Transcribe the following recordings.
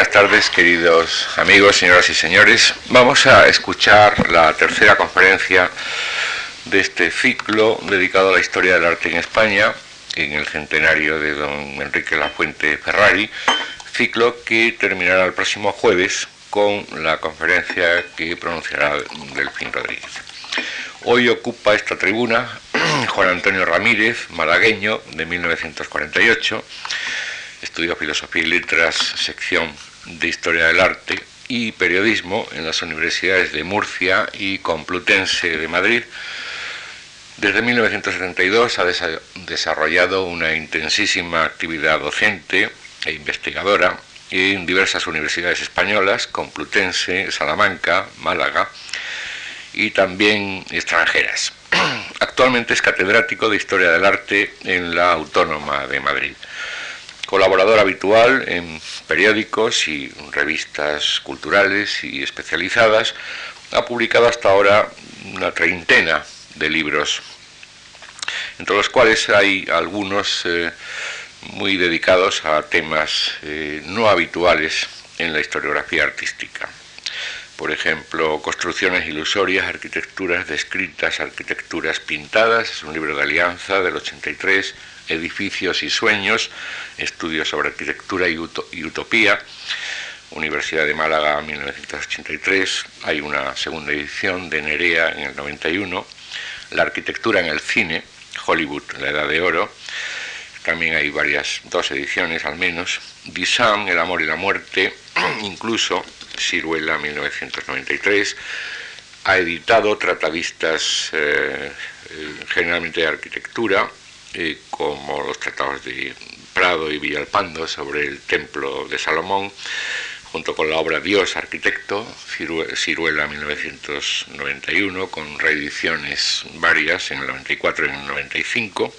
buenas tardes, queridos amigos, señoras y señores. Vamos a escuchar la tercera conferencia de este ciclo dedicado a la historia del arte en España, en el centenario de don Enrique Lafuente Ferrari, ciclo que terminará el próximo jueves con la conferencia que pronunciará Delfín Rodríguez. Hoy ocupa esta tribuna Juan Antonio Ramírez, malagueño, de 1948, estudió Filosofía y Letras, sección de Historia del Arte y Periodismo en las universidades de Murcia y Complutense de Madrid. Desde 1972 ha desarrollado una intensísima actividad docente e investigadora en diversas universidades españolas, Complutense, Salamanca, Málaga y también extranjeras. Actualmente es catedrático de Historia del Arte en la Autónoma de Madrid. Colaborador habitual en periódicos y revistas culturales y especializadas, ha publicado hasta ahora una treintena de libros, entre los cuales hay algunos eh, muy dedicados a temas eh, no habituales en la historiografía artística. Por ejemplo, Construcciones ilusorias, arquitecturas descritas, arquitecturas pintadas, es un libro de Alianza del 83, Edificios y sueños, estudios sobre arquitectura y, utopía, Universidad de Málaga 1983, hay una segunda edición de Nerea en el 91, La arquitectura en el cine, Hollywood, la Edad de Oro, también hay varias, dos ediciones al menos. Disam, El amor y la muerte, incluso Ciruela 1993. Ha editado tratadistas eh, eh, generalmente de arquitectura, eh, como los tratados de Prado y Villalpando sobre el templo de Salomón, junto con la obra Dios Arquitecto, Ciruela 1991, con reediciones varias en el 94 y en el 95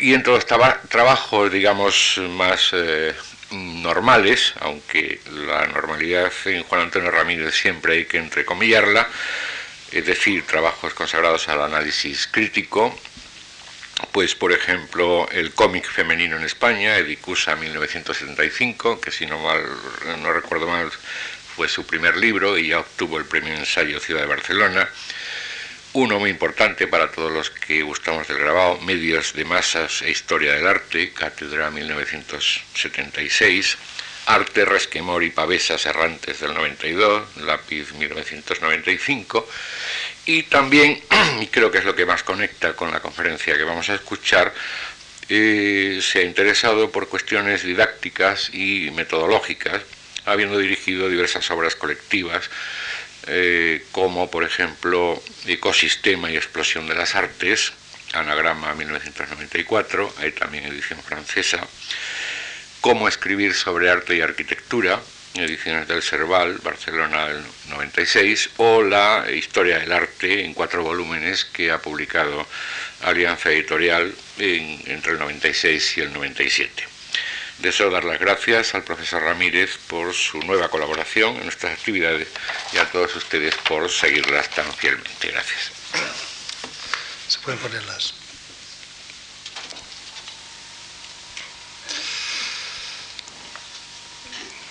y en todos trabajos, digamos, más eh, normales, aunque la normalidad en Juan Antonio Ramírez siempre hay que entrecomillarla, es decir, trabajos consagrados al análisis crítico, pues por ejemplo el cómic femenino en España, Edicusa 1975, que si no mal no recuerdo mal fue su primer libro y ya obtuvo el premio ensayo Ciudad de Barcelona, uno muy importante para todos los que gustamos del grabado, Medios de Masas e Historia del Arte, Cátedra 1976, Arte, Resquemor y Pavesas Errantes del 92, Lápiz 1995, y también, y creo que es lo que más conecta con la conferencia que vamos a escuchar, eh, se ha interesado por cuestiones didácticas y metodológicas, habiendo dirigido diversas obras colectivas, eh, como por ejemplo Ecosistema y Explosión de las Artes, Anagrama 1994, hay también edición francesa, Cómo escribir sobre arte y arquitectura, ediciones del Cerval, Barcelona del 96, o la Historia del Arte en cuatro volúmenes que ha publicado Alianza Editorial entre el 96 y el 97. Deseo dar las gracias al profesor Ramírez por su nueva colaboración en nuestras actividades y a todos ustedes por seguirlas tan fielmente. Gracias. Se pueden ponerlas.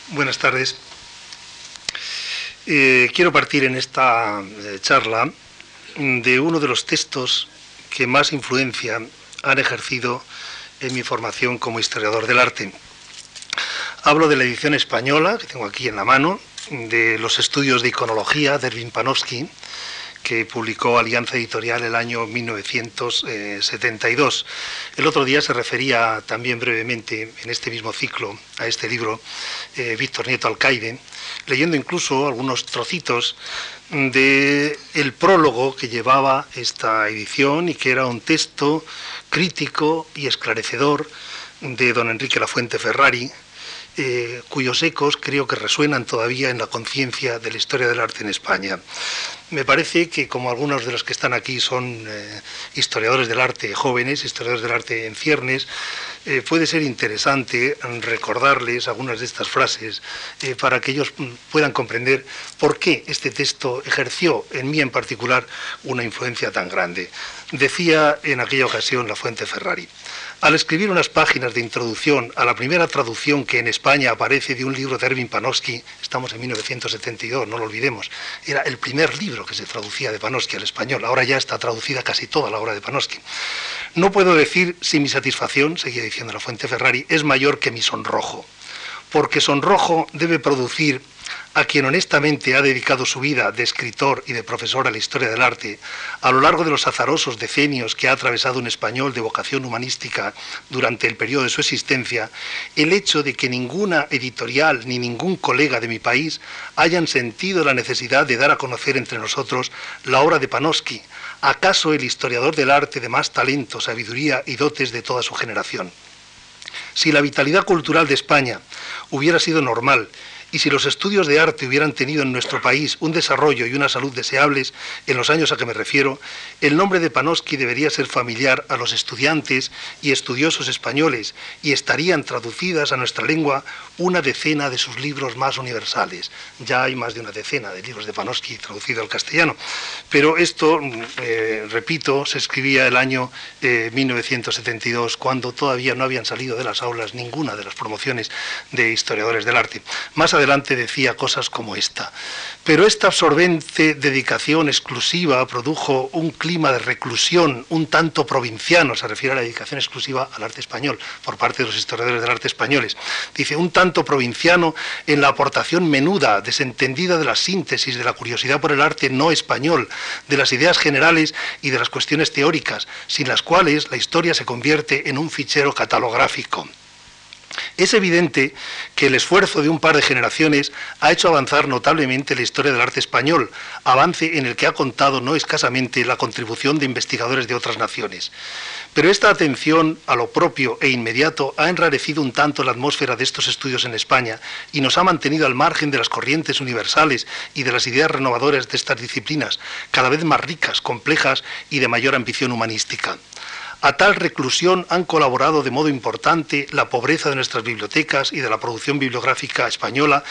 Buenas tardes. Eh, quiero partir en esta eh, charla de uno de los textos que más influencia han ejercido en mi formación como historiador del arte. Hablo de la edición española, que tengo aquí en la mano, de los estudios de iconología de Erwin Panofsky, que publicó Alianza Editorial el año 1972. El otro día se refería también brevemente en este mismo ciclo a este libro eh, Víctor Nieto Alcaide, leyendo incluso algunos trocitos de el prólogo que llevaba esta edición y que era un texto crítico y esclarecedor de don Enrique Lafuente Ferrari, eh, cuyos ecos creo que resuenan todavía en la conciencia de la historia del arte en España. Me parece que como algunos de los que están aquí son eh, historiadores del arte jóvenes, historiadores del arte en ciernes, eh, puede ser interesante recordarles algunas de estas frases para que ellos mm, puedan comprender por qué este texto ejerció en mí en particular una influencia tan grande. Decía en aquella ocasión la Fuente Ferrari, al escribir unas páginas de introducción a la primera traducción que en España aparece de un libro de Erwin Panofsky, estamos en 1972, no lo olvidemos, era el primer libro que se traducía de Panofsky al español, ahora ya está traducida casi toda la obra de Panofsky. No puedo decir si mi satisfacción, seguía diciendo la Fuente Ferrari, es mayor que mi sonrojo, porque sonrojo debe producir a quien honestamente ha dedicado su vida de escritor y de profesor a la historia del arte, a lo largo de los azarosos decenios que ha atravesado un español de vocación humanística durante el periodo de su existencia, el hecho de que ninguna editorial ni ningún colega de mi país hayan sentido la necesidad de dar a conocer entre nosotros la obra de Panofsky, acaso el historiador del arte de más talento, sabiduría y dotes de toda su generación. Si la vitalidad cultural de España hubiera sido normal y si los estudios de arte hubieran tenido en nuestro país un desarrollo y una salud deseables en los años a que me refiero, el nombre de Panofsky debería ser familiar a los estudiantes y estudiosos españoles y estarían traducidas a nuestra lengua una decena de sus libros más universales. Ya hay más de una decena de libros de Panofsky traducidos al castellano. Pero esto, mm, eh, repito, se escribía el año 1972, eh, cuando todavía no habían salido de las aulas ninguna de las promociones de historiadores del arte. Más adelante decía cosas como esta. Pero esta absorbente dedicación exclusiva produjo un clima de reclusión un tanto provinciano, se refiere a la dedicación exclusiva al arte español por parte de los historiadores del arte españoles. Dice, un tanto provinciano en la aportación menuda, desentendida de la síntesis, de la curiosidad por el arte no español, de las ideas generales y de las cuestiones teóricas, sin las cuales la historia se convierte en un fichero catalográfico. Es evidente que el esfuerzo de un par de generaciones ha hecho avanzar notablemente la historia del arte español, avance en el que ha contado no escasamente la contribución de investigadores de otras naciones. Pero esta atención a lo propio e inmediato ha enrarecido un tanto la atmósfera de estos estudios en España y nos ha mantenido al margen de las corrientes universales y de las ideas renovadoras de estas disciplinas, cada vez más ricas, complejas y de mayor ambición humanística. A tal reclusión han colaborado de modo importante la pobreza de nuestras bibliotecas y de la producción bibliográfica española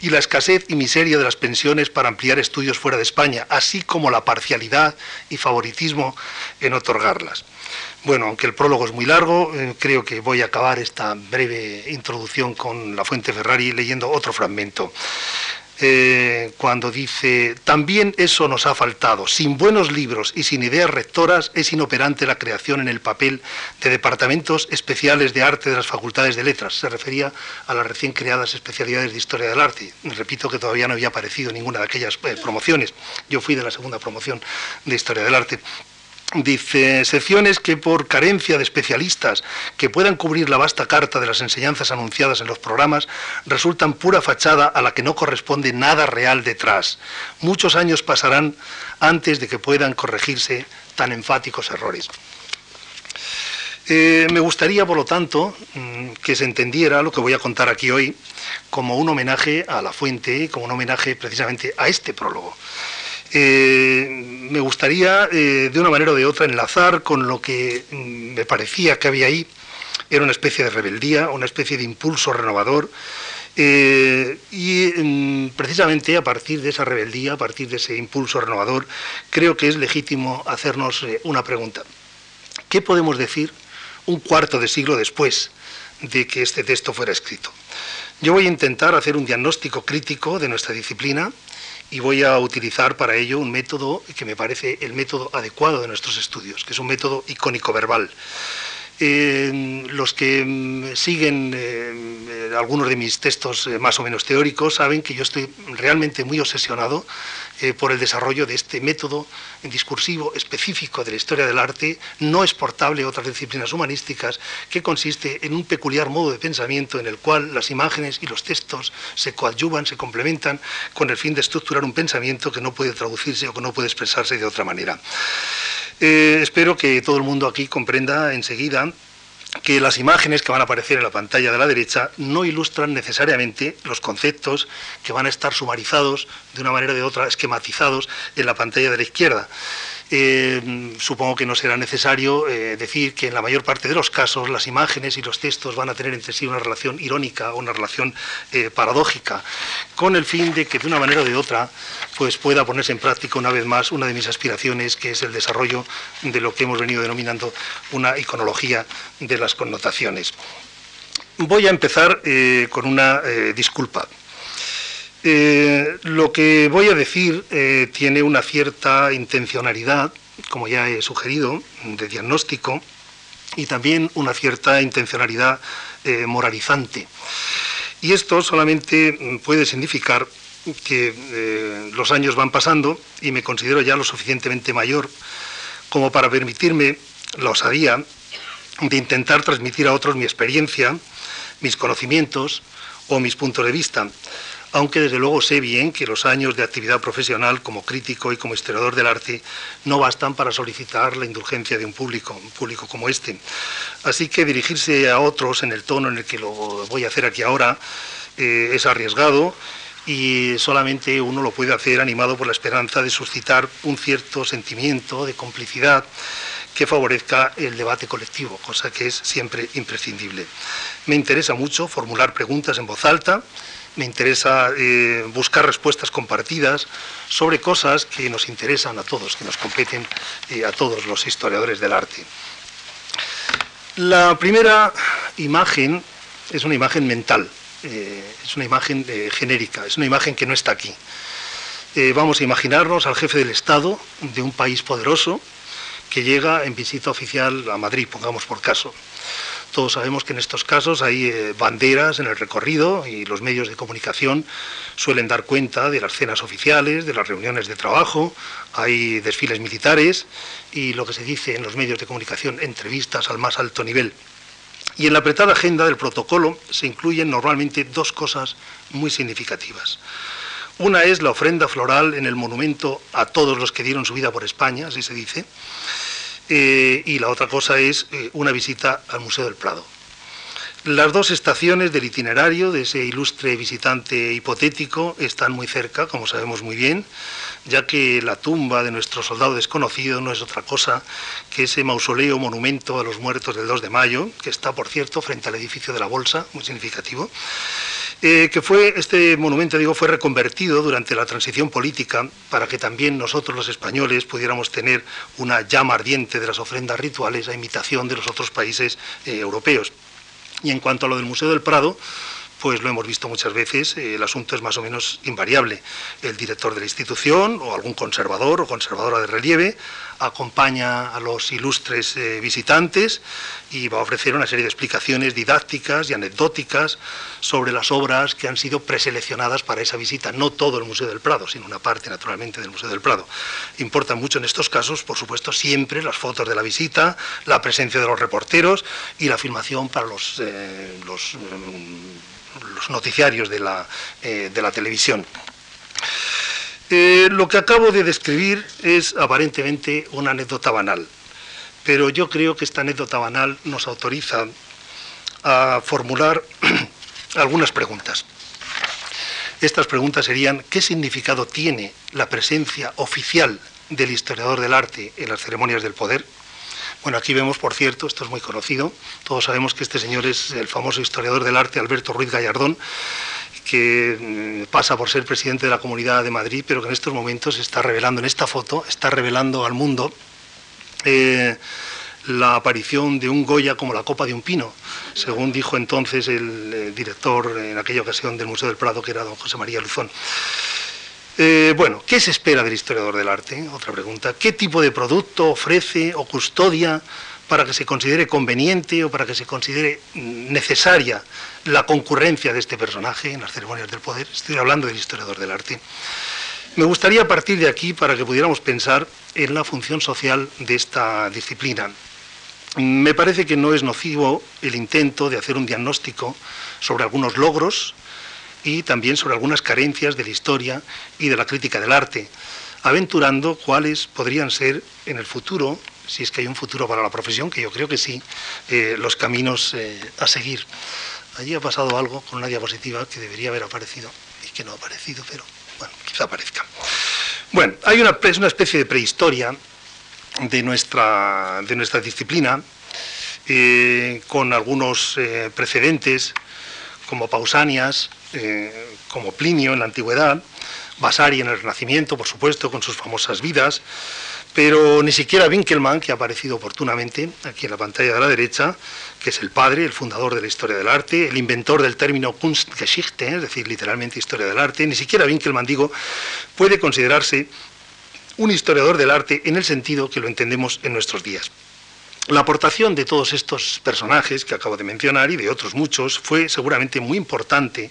y la escasez y miseria de las pensiones para ampliar estudios fuera de España, así como la parcialidad y favoritismo en otorgarlas. Bueno, aunque el prólogo es muy largo, eh, creo que voy a acabar esta breve introducción con la fuente Ferrari leyendo otro fragmento. Eh, cuando dice, también eso nos ha faltado. Sin buenos libros y sin ideas rectoras es inoperante la creación en el papel de departamentos especiales de arte de las facultades de letras. Se refería a las recién creadas especialidades de historia del arte. Repito que todavía no había aparecido ninguna de aquellas eh, promociones. Yo fui de la segunda promoción de historia del arte. Dice, secciones que por carencia de especialistas que puedan cubrir la vasta carta de las enseñanzas anunciadas en los programas resultan pura fachada a la que no corresponde nada real detrás. Muchos años pasarán antes de que puedan corregirse tan enfáticos errores. Eh, me gustaría, por lo tanto, mm, que se entendiera lo que voy a contar aquí hoy como un homenaje a la fuente, como un homenaje precisamente a este prólogo. Eh, me gustaría, eh, de una manera o de otra, enlazar con lo que mm, me parecía que había ahí. Era una especie de rebeldía, una especie de impulso renovador. Eh, y mm, precisamente a partir de esa rebeldía, a partir de ese impulso renovador, creo que es legítimo hacernos una pregunta. ¿Qué podemos decir un cuarto de siglo después de que este texto fuera escrito? Yo voy a intentar hacer un diagnóstico crítico de nuestra disciplina, y voy a utilizar para ello un método que me parece el método adecuado de nuestros estudios, que es un método icónico verbal. los que mm, siguen eh, algunos de mis textos eh, más o menos teóricos saben que yo estoy realmente muy obsesionado eh, por el desarrollo de este método discursivo específico de la historia del arte, no exportable a otras disciplinas humanísticas, que consiste en un peculiar modo de pensamiento en el cual las imágenes y los textos se coadyuvan, se complementan, con el fin de estructurar un pensamiento que no puede traducirse o que no puede expresarse de otra manera. Eh, espero que todo el mundo aquí comprenda enseguida que las imágenes que van a aparecer en la pantalla de la derecha no ilustran necesariamente los conceptos que van a estar sumarizados de una manera o de otra, esquematizados en la pantalla de la izquierda. Eh, supongo que no será necesario eh, decir que en la mayor parte de los casos las imágenes y los textos van a tener entre sí una relación irónica o una relación eh, paradójica, con el fin de que de una manera o de otra pues pueda ponerse en práctica una vez más una de mis aspiraciones, que es el desarrollo de lo que hemos venido denominando una iconología de las connotaciones. voy a empezar con una disculpa. Eh, lo que voy a decir tiene una cierta intencionalidad, como ya he sugerido, de diagnóstico, y también una cierta intencionalidad moralizante. Y esto solamente puede significar que los años van pasando y me considero ya lo suficientemente mayor como para permitirme la osadía de intentar transmitir a otros mi experiencia, mis conocimientos o mis puntos de vista, aunque desde luego sé bien que los años de actividad profesional como crítico y como historiador del arte no bastan para solicitar la indulgencia de un público, un público como este. Así que dirigirse a otros en el tono en el que lo voy a hacer aquí ahora eh, es arriesgado y solamente uno lo puede hacer animado por la esperanza de suscitar un cierto sentimiento de complicidad que favorezca el debate colectivo, cosa que es siempre imprescindible. Me interesa mucho formular preguntas en voz alta, me interesa eh, buscar respuestas compartidas sobre cosas que nos interesan a todos, que nos competen eh, a todos los historiadores del arte. La primera imagen es una imagen mental, eh, es una imagen genérica, es una imagen que no está aquí. vamos a imaginarnos al jefe del Estado de un país poderoso, que llega en visita oficial a Madrid, pongamos por caso. Todos sabemos que en estos casos hay eh, banderas en el recorrido y los medios de comunicación suelen dar cuenta de las cenas oficiales, de las reuniones de trabajo, hay desfiles militares y lo que se dice en los medios de comunicación, entrevistas al más alto nivel. Y en la apretada agenda del protocolo se incluyen normalmente dos cosas muy significativas. Una es la ofrenda floral en el monumento a todos los que dieron su vida por España, así se dice, eh, y la otra cosa es eh, una visita al Museo del Prado. Las dos estaciones del itinerario de ese ilustre visitante hipotético están muy cerca, como sabemos muy bien, ya que la tumba de nuestro soldado desconocido no es otra cosa que ese mausoleo monumento a los muertos del 2 de mayo, que está, por cierto, frente al edificio de la Bolsa, muy significativo, eh, que fue, este monumento, digo, fue reconvertido durante la transición política para que también nosotros los españoles pudiéramos tener una llama ardiente de las ofrendas rituales a imitación de los otros países eh, europeos. Y en cuanto a lo del Museo del Prado, pues lo hemos visto muchas veces, eh, el asunto es más o menos invariable. El director de la institución o algún conservador o conservadora de relieve acompaña a los ilustres eh, visitantes y va a ofrecer una serie de explicaciones didácticas y anecdóticas sobre las obras que han sido preseleccionadas para esa visita. No todo el Museo del Prado, sino una parte naturalmente del Museo del Prado. Importa mucho en estos casos, por supuesto, siempre las fotos de la visita, la presencia de los reporteros y la filmación para los, eh, los los noticiarios de la, eh, de la televisión. Eh, lo que acabo de describir es aparentemente una anécdota banal, pero yo creo que esta anécdota banal nos autoriza a formular algunas preguntas. Estas preguntas serían, ¿qué significado tiene la presencia oficial del historiador del arte en las ceremonias del poder? Bueno, aquí vemos, por cierto, esto es muy conocido, todos sabemos que este señor es el famoso historiador del arte Alberto Ruiz Gallardón, que mm, pasa por ser presidente de la Comunidad de Madrid, pero que en estos momentos está revelando, en esta foto, está revelando al mundo eh, la aparición de un Goya como la copa de un pino, según dijo entonces el eh, director en aquella ocasión del Museo del Prado, que era don José María Luzón. Eh, bueno, ¿qué se espera del historiador del arte? Otra pregunta. ¿Qué tipo de producto ofrece o custodia para que se considere conveniente o para que se considere necesaria la concurrencia de este personaje en las ceremonias del poder? Estoy hablando del historiador del arte. Me gustaría partir de aquí para que pudiéramos pensar en la función social de esta disciplina. Me parece que no es nocivo el intento de hacer un diagnóstico sobre algunos logros y también sobre algunas carencias de la historia y de la crítica del arte, aventurando cuáles podrían ser en el futuro, si es que hay un futuro para la profesión, que yo creo que sí, eh, los caminos eh, a seguir. Allí ha pasado algo con una diapositiva que debería haber aparecido y que no ha aparecido, pero bueno, quizá aparezca. Bueno, hay una, una especie de prehistoria de nuestra, de nuestra disciplina, eh, con algunos precedentes como Pausanias, eh, como Plinio en la antigüedad, Vasari en el Renacimiento, por supuesto, con sus famosas vidas, pero ni siquiera Winkelmann, que ha aparecido oportunamente aquí en la pantalla de la derecha, que es el padre, el fundador de la historia del arte, el inventor del término Kunstgeschichte, es decir, literalmente historia del arte, ni siquiera Winkelmann, digo, puede considerarse un historiador del arte en el sentido que lo entendemos en nuestros días. La aportación de todos estos personajes que acabo de mencionar y de otros muchos fue seguramente muy importante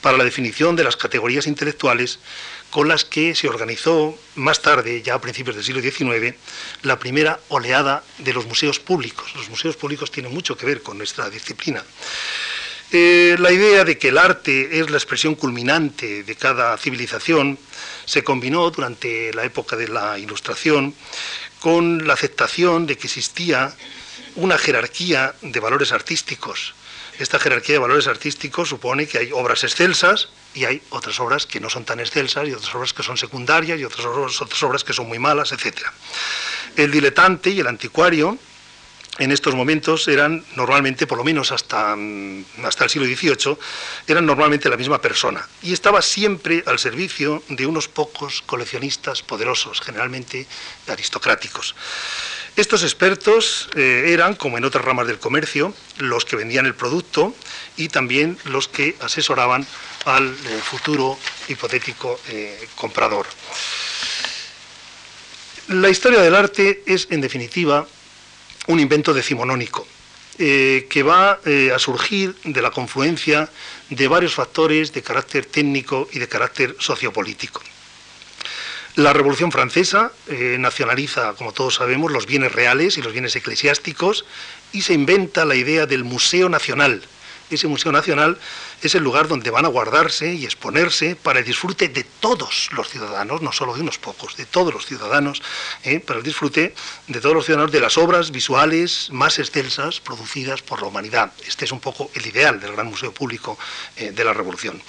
para la definición de las categorías intelectuales con las que se organizó más tarde, ya a principios del siglo XIX, la primera oleada de los museos públicos. Los museos públicos tienen mucho que ver con nuestra disciplina. Eh, la idea de que el arte es la expresión culminante de cada civilización se combinó durante la época de la Ilustración con la aceptación de que existía una jerarquía de valores artísticos esta jerarquía de valores artísticos supone que hay obras excelsas y hay otras obras que no son tan excelsas y otras obras que son secundarias y otras obras, otras obras que son muy malas, etc. El diletante y el anticuario en estos momentos eran normalmente, por lo menos hasta, mm, hasta el siglo XVIII, eran normalmente la misma persona y estaba siempre al servicio de unos pocos coleccionistas poderosos, generalmente aristocráticos. Estos expertos eh, eran, como en otras ramas del comercio, los que vendían el producto y también los que asesoraban al eh, futuro hipotético eh, comprador. La historia del arte es, en definitiva, un invento decimonónico que va a surgir de la confluencia de varios factores de carácter técnico y de carácter sociopolítico. La Revolución Francesa eh, nacionaliza, como todos sabemos, los bienes reales y los bienes eclesiásticos y se inventa la idea del Museo Nacional, ese Museo Nacional es el lugar donde van a guardarse y exponerse para el disfrute de todos los ciudadanos, no solo de unos pocos, de todos los ciudadanos, ¿eh? para el disfrute de todos los ciudadanos de las obras visuales más excelsas producidas por la humanidad. Este es un poco el ideal del gran museo público eh, de la Revolución.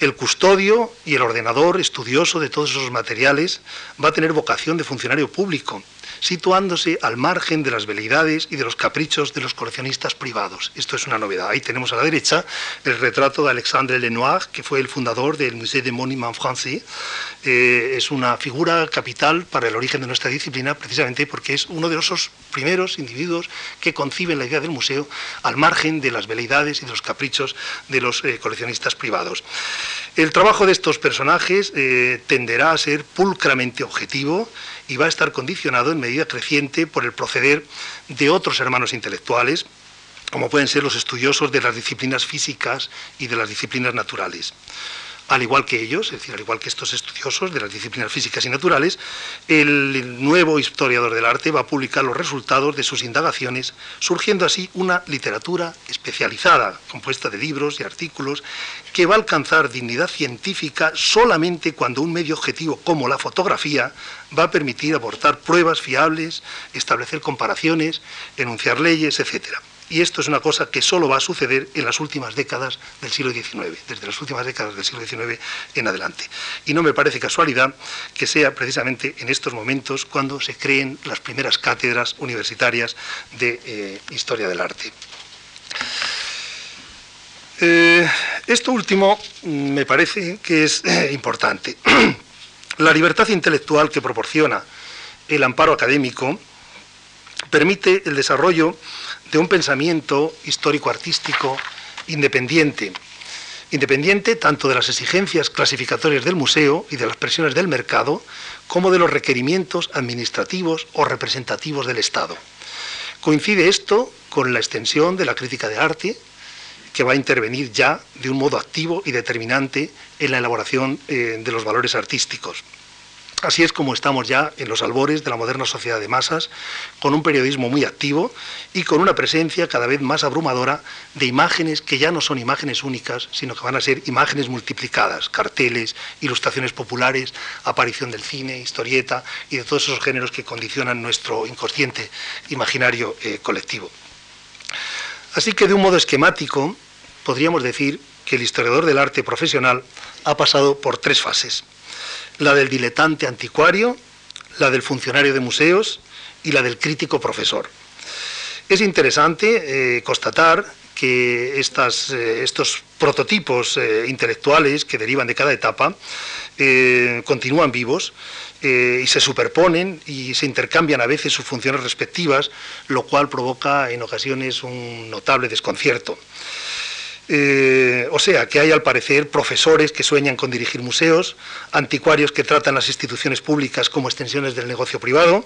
El custodio y el ordenador estudioso de todos esos materiales va a tener vocación de funcionario público situándose al margen de las veleidades y de los caprichos de los coleccionistas privados. Esto es una novedad. Ahí tenemos a la derecha el retrato de Alexandre Lenoir, que fue el fundador del Musée de Monuments Français. Eh, es una figura capital para el origen de nuestra disciplina, precisamente porque es uno de esos primeros individuos que conciben la idea del museo al margen de las veleidades y de los caprichos de los eh, coleccionistas privados. El trabajo de estos personajes eh, tenderá a ser pulcramente objetivo y va a estar condicionado en medida creciente por el proceder de otros hermanos intelectuales, como pueden ser los estudiosos de las disciplinas físicas y de las disciplinas naturales al igual que ellos, es decir, al igual que estos estudiosos de las disciplinas físicas y naturales, el nuevo historiador del arte va a publicar los resultados de sus indagaciones, surgiendo así una literatura especializada, compuesta de libros y artículos, que va a alcanzar dignidad científica solamente cuando un medio objetivo como la fotografía va a permitir aportar pruebas fiables, establecer comparaciones, enunciar leyes, etcétera. Y esto es una cosa que solo va a suceder en las últimas décadas del siglo XIX, desde las últimas décadas del siglo XIX en adelante. Y no me parece casualidad que sea precisamente en estos momentos cuando se creen las primeras cátedras universitarias de eh, historia del arte. Eh, esto último mm, me parece que es eh, importante. La libertad intelectual que proporciona el amparo académico permite el desarrollo de un pensamiento histórico-artístico independiente. Independiente tanto de las exigencias clasificatorias del museo y de las presiones del mercado, como de los requerimientos administrativos o representativos del Estado. Coincide esto con la extensión de la crítica de arte, que va a intervenir ya de un modo activo y determinante en la elaboración eh, de los valores artísticos. Así es como estamos ya en los albores de la moderna sociedad de masas, con un periodismo muy activo y con una presencia cada vez más abrumadora de imágenes que ya no son imágenes únicas, sino que van a ser imágenes multiplicadas, carteles, ilustraciones populares, aparición del cine, historieta y de todos esos géneros que condicionan nuestro inconsciente imaginario eh, colectivo. Así que de un modo esquemático podríamos decir que el historiador del arte profesional ha pasado por tres fases la del diletante anticuario, la del funcionario de museos y la del crítico profesor. Es interesante eh, constatar que estas, eh, estos prototipos eh, intelectuales que derivan de cada etapa continúan vivos y se superponen y se intercambian a veces sus funciones respectivas, lo cual provoca en ocasiones un notable desconcierto. Eh, o sea, que hay al parecer profesores que sueñan con dirigir museos, anticuarios que tratan las instituciones públicas como extensiones del negocio privado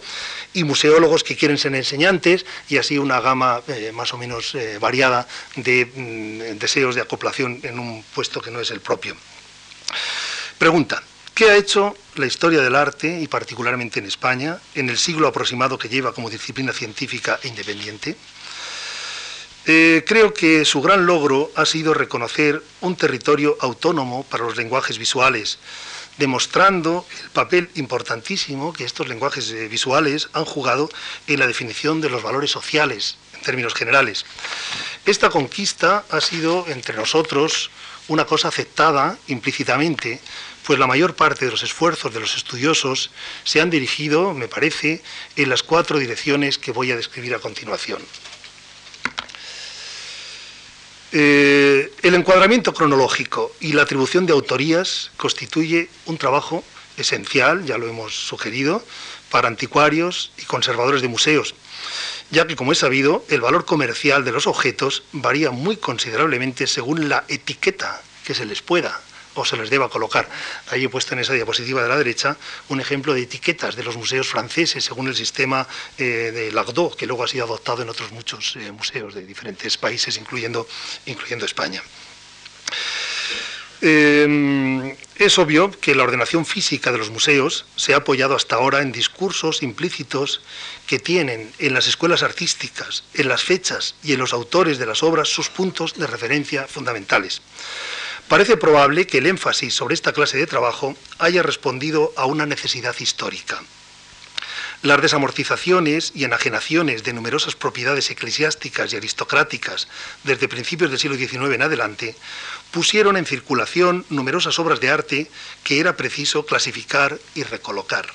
y museólogos que quieren ser enseñantes y así una gama eh, más o menos eh, variada de mm, deseos de acoplación en un puesto que no es el propio. Pregunta, ¿qué ha hecho la historia del arte y particularmente en España en el siglo aproximado que lleva como disciplina científica e independiente? Eh, creo que su gran logro ha sido reconocer un territorio autónomo para los lenguajes visuales, demostrando el papel importantísimo que estos lenguajes eh, visuales han jugado en la definición de los valores sociales en términos generales. Esta conquista ha sido entre nosotros una cosa aceptada implícitamente, pues la mayor parte de los esfuerzos de los estudiosos se han dirigido, me parece, en las cuatro direcciones que voy a describir a continuación. Eh, el encuadramiento cronológico y la atribución de autorías constituye un trabajo esencial, ya lo hemos sugerido, para anticuarios y conservadores de museos, ya que, como es sabido, el valor comercial de los objetos varía muy considerablemente según la etiqueta que se les pueda o se les deba colocar. Ahí he puesto en esa diapositiva de la derecha un ejemplo de etiquetas de los museos franceses según el sistema eh, de Lagdo, que luego ha sido adoptado en otros muchos eh, museos de diferentes países, incluyendo, incluyendo España. Eh, es obvio que la ordenación física de los museos se ha apoyado hasta ahora en discursos implícitos que tienen en las escuelas artísticas, en las fechas y en los autores de las obras sus puntos de referencia fundamentales. Parece probable que el énfasis sobre esta clase de trabajo haya respondido a una necesidad histórica. Las desamortizaciones y enajenaciones de numerosas propiedades eclesiásticas y aristocráticas desde principios del siglo XIX en adelante pusieron en circulación numerosas obras de arte que era preciso clasificar y recolocar.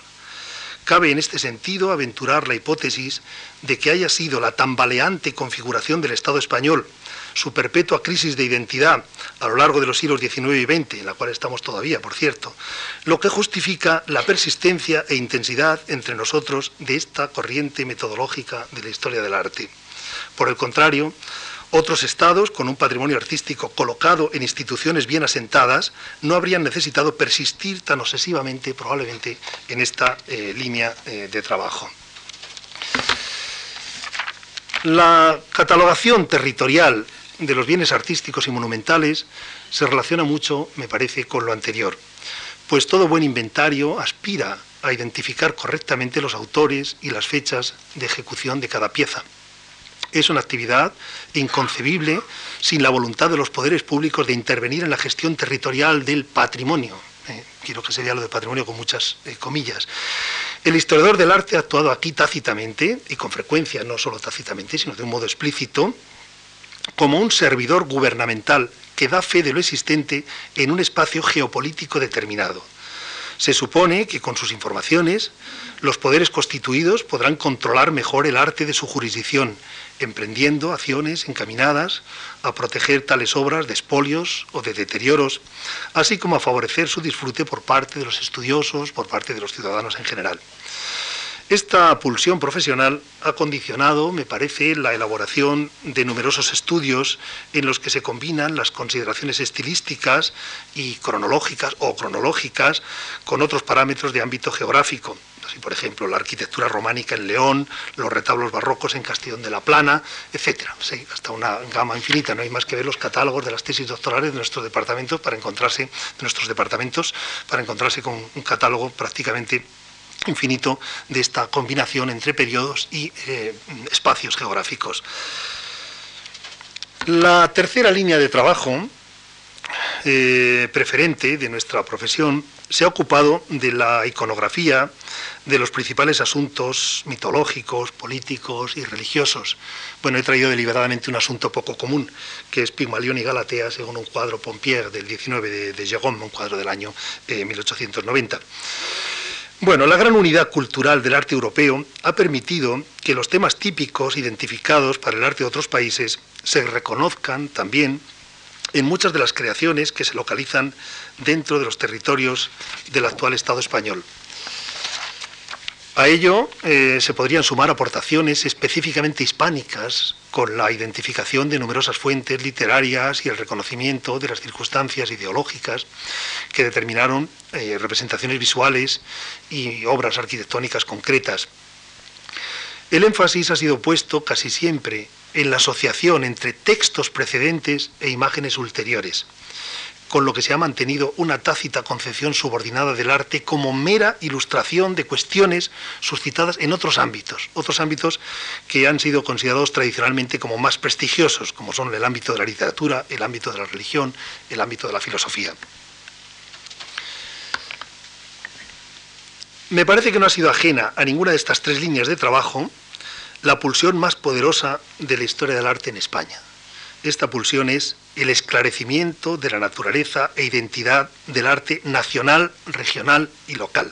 Cabe en este sentido aventurar la hipótesis de que haya sido la tambaleante configuración del Estado español su perpetua crisis de identidad a lo largo de los siglos XIX y XX, en la cual estamos todavía, por cierto, lo que justifica la persistencia e intensidad entre nosotros de esta corriente metodológica de la historia del arte. Por el contrario, otros estados, con un patrimonio artístico colocado en instituciones bien asentadas, no habrían necesitado persistir tan obsesivamente, probablemente, en esta eh, línea eh, de trabajo. La catalogación territorial de los bienes artísticos y monumentales se relaciona mucho, me parece, con lo anterior, pues todo buen inventario aspira a identificar correctamente los autores y las fechas de ejecución de cada pieza. Es una actividad inconcebible sin la voluntad de los poderes públicos de intervenir en la gestión territorial del patrimonio. Eh, quiero que sería lo de patrimonio con muchas eh, comillas. El historiador del arte ha actuado aquí tácitamente, y con frecuencia, no solo tácitamente, sino de un modo explícito, como un servidor gubernamental que da fe de lo existente en un espacio geopolítico determinado. Se supone que con sus informaciones los poderes constituidos podrán controlar mejor el arte de su jurisdicción, emprendiendo acciones encaminadas a proteger tales obras de espolios o de deterioros, así como a favorecer su disfrute por parte de los estudiosos, por parte de los ciudadanos en general. Esta pulsión profesional ha condicionado, me parece, la elaboración de numerosos estudios en los que se combinan las consideraciones estilísticas y cronológicas o cronológicas con otros parámetros de ámbito geográfico. Así, por ejemplo, la arquitectura románica en León, los retablos barrocos en Castellón de la Plana, etcétera. hasta una gama infinita. No hay más que ver los catálogos de las tesis doctorales de nuestros departamentos para encontrarse, de nuestros departamentos, para encontrarse con un catálogo prácticamente infinito de esta combinación entre periodos y eh, espacios geográficos. La tercera línea de trabajo eh, preferente de nuestra profesión se ha ocupado de la iconografía de los principales asuntos mitológicos, políticos y religiosos. Bueno, he traído deliberadamente un asunto poco común, que es Pigmalión y Galatea, según un cuadro Pompier del 19 de, de un cuadro del año 1890. Bueno, la gran unidad cultural del arte europeo ha permitido que los temas típicos identificados para el arte de otros países se reconozcan también en muchas de las creaciones que se localizan dentro de los territorios del actual Estado español. A ello eh, se podrían sumar aportaciones específicamente hispánicas, con la identificación de numerosas fuentes literarias y el reconocimiento de las circunstancias ideológicas que determinaron eh, representaciones visuales y obras arquitectónicas concretas. El énfasis ha sido puesto casi siempre en la asociación entre textos precedentes e imágenes ulteriores con lo que se ha mantenido una tácita concepción subordinada del arte como mera ilustración de cuestiones suscitadas en otros ámbitos, otros ámbitos que han sido considerados tradicionalmente como más prestigiosos, como son el ámbito de la literatura, el ámbito de la religión, el ámbito de la filosofía. Me parece que no ha sido ajena a ninguna de estas tres líneas de trabajo la pulsión más poderosa de la historia del arte en España. Esta pulsión es el esclarecimiento de la naturaleza e identidad del arte nacional, regional y local.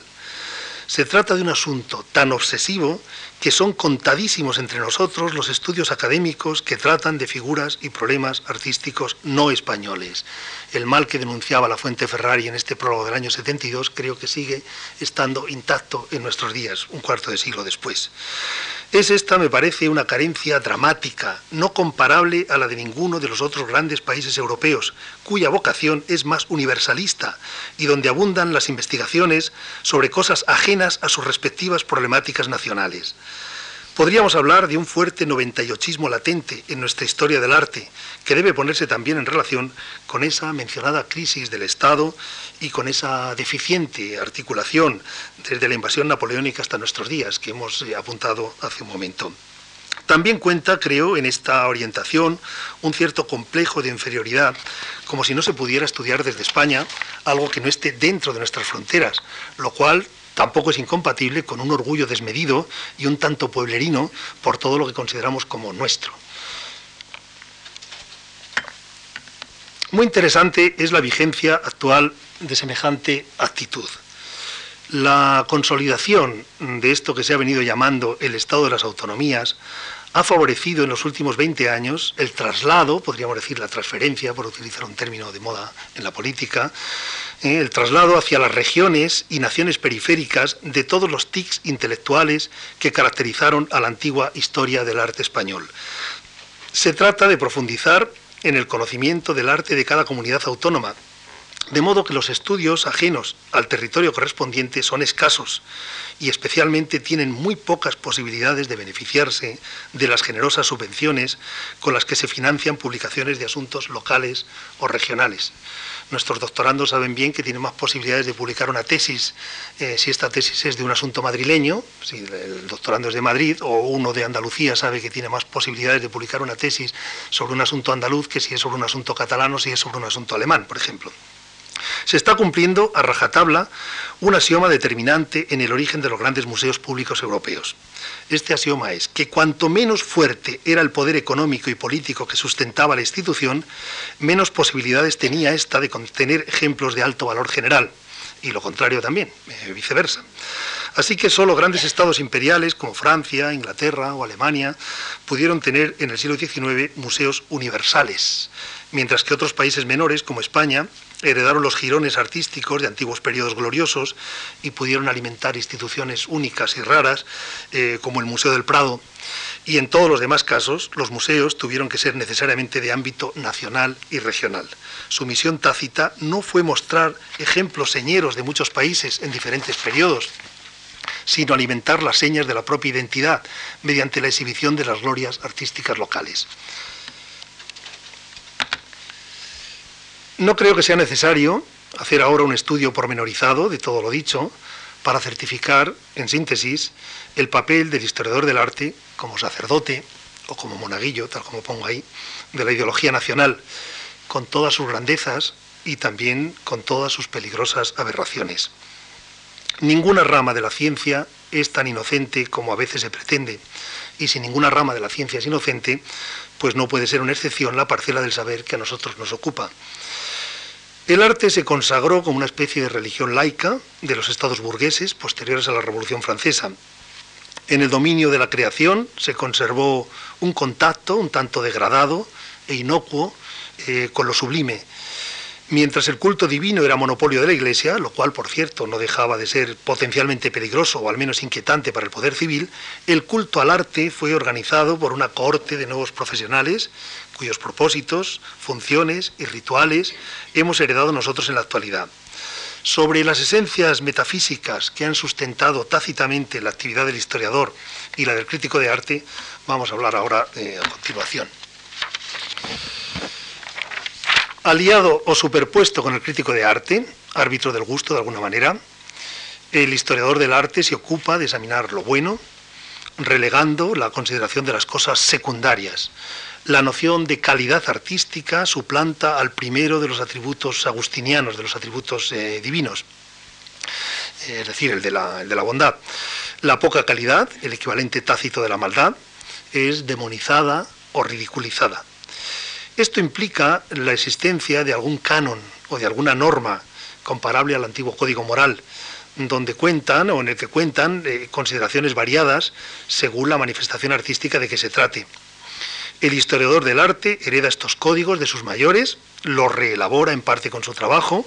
Se trata de un asunto tan obsesivo que son contadísimos entre nosotros los estudios académicos que tratan de figuras y problemas artísticos no españoles. El mal que denunciaba la Fuente Ferrari en este prólogo del año 72 creo que sigue estando intacto en nuestros días, un cuarto de siglo después. Es esta, me parece, una carencia dramática, no comparable a la de ninguno de los otros grandes países europeos, cuya vocación es más universalista y donde abundan las investigaciones sobre cosas ajenas a sus respectivas problemáticas nacionales. Podríamos hablar de un fuerte 98ismo latente en nuestra historia del arte, que debe ponerse también en relación con esa mencionada crisis del Estado y con esa deficiente articulación desde la invasión napoleónica hasta nuestros días que hemos eh, apuntado hace un momento. También cuenta, creo, en esta orientación un cierto complejo de inferioridad, como si no se pudiera estudiar desde España algo que no esté dentro de nuestras fronteras, lo cual tampoco es incompatible con un orgullo desmedido y un tanto pueblerino por todo lo que consideramos como nuestro. Muy interesante es la vigencia actual de semejante actitud. La consolidación de esto que se ha venido llamando el Estado de las Autonomías ha favorecido en los últimos 20 años el traslado, podríamos decir la transferencia, por utilizar un término de moda en la política, eh, el traslado hacia las regiones y naciones periféricas de todos los tics intelectuales que caracterizaron a la antigua historia del arte español. Se trata de profundizar en el conocimiento del arte de cada comunidad autónoma, de modo que los estudios ajenos al territorio correspondiente son escasos y especialmente tienen muy pocas posibilidades de beneficiarse de las generosas subvenciones con las que se financian publicaciones de asuntos locales o regionales. Nuestros doctorandos saben bien que tienen más posibilidades de publicar una tesis eh, si esta tesis es de un asunto madrileño, si el doctorando es de Madrid, o uno de Andalucía sabe que tiene más posibilidades de publicar una tesis sobre un asunto andaluz que si es sobre un asunto catalano, si es sobre un asunto alemán, por ejemplo. Se está cumpliendo a rajatabla un axioma determinante en el origen de los grandes museos públicos europeos. Este axioma es que cuanto menos fuerte era el poder económico y político que sustentaba la institución, menos posibilidades tenía ésta de contener ejemplos de alto valor general, y lo contrario también, eh, viceversa. Así que solo grandes estados imperiales como Francia, Inglaterra o Alemania pudieron tener en el siglo XIX museos universales, mientras que otros países menores como España heredaron los jirones artísticos de antiguos periodos gloriosos y pudieron alimentar instituciones únicas y raras, eh, como el Museo del Prado. Y en todos los demás casos, los museos tuvieron que ser necesariamente de ámbito nacional y regional. Su misión tácita no fue mostrar ejemplos señeros de muchos países en diferentes periodos, sino alimentar las señas de la propia identidad mediante la exhibición de las glorias artísticas locales. No creo que sea necesario hacer ahora un estudio pormenorizado de todo lo dicho para certificar, en síntesis, el papel del historiador del arte como sacerdote o como monaguillo, tal como pongo ahí, de la ideología nacional, con todas sus grandezas y también con todas sus peligrosas aberraciones. Ninguna rama de la ciencia es tan inocente como a veces se pretende, y si ninguna rama de la ciencia es inocente, pues no puede ser una excepción la parcela del saber que a nosotros nos ocupa. El arte se consagró como una especie de religión laica de los estados burgueses posteriores a la Revolución Francesa. En el dominio de la creación se conservó un contacto un tanto degradado e inocuo eh, con lo sublime, Mientras el culto divino era monopolio de la Iglesia, lo cual, por cierto, no dejaba de ser potencialmente peligroso o al menos inquietante para el poder civil, el culto al arte fue organizado por una cohorte de nuevos profesionales cuyos propósitos, funciones y rituales hemos heredado nosotros en la actualidad. Sobre las esencias metafísicas que han sustentado tácitamente la actividad del historiador y la del crítico de arte, vamos a hablar ahora eh, a continuación. Aliado o superpuesto con el crítico de arte, árbitro del gusto de alguna manera, el historiador del arte se ocupa de examinar lo bueno, relegando la consideración de las cosas secundarias. La noción de calidad artística suplanta al primero de los atributos agustinianos, de los atributos eh, divinos, es decir, el de, la, el de la bondad. La poca calidad, el equivalente tácito de la maldad, es demonizada o ridiculizada. Esto implica la existencia de algún canon o de alguna norma comparable al antiguo código moral, donde cuentan o en el que cuentan eh, consideraciones variadas según la manifestación artística de que se trate. El historiador del arte hereda estos códigos de sus mayores, los reelabora en parte con su trabajo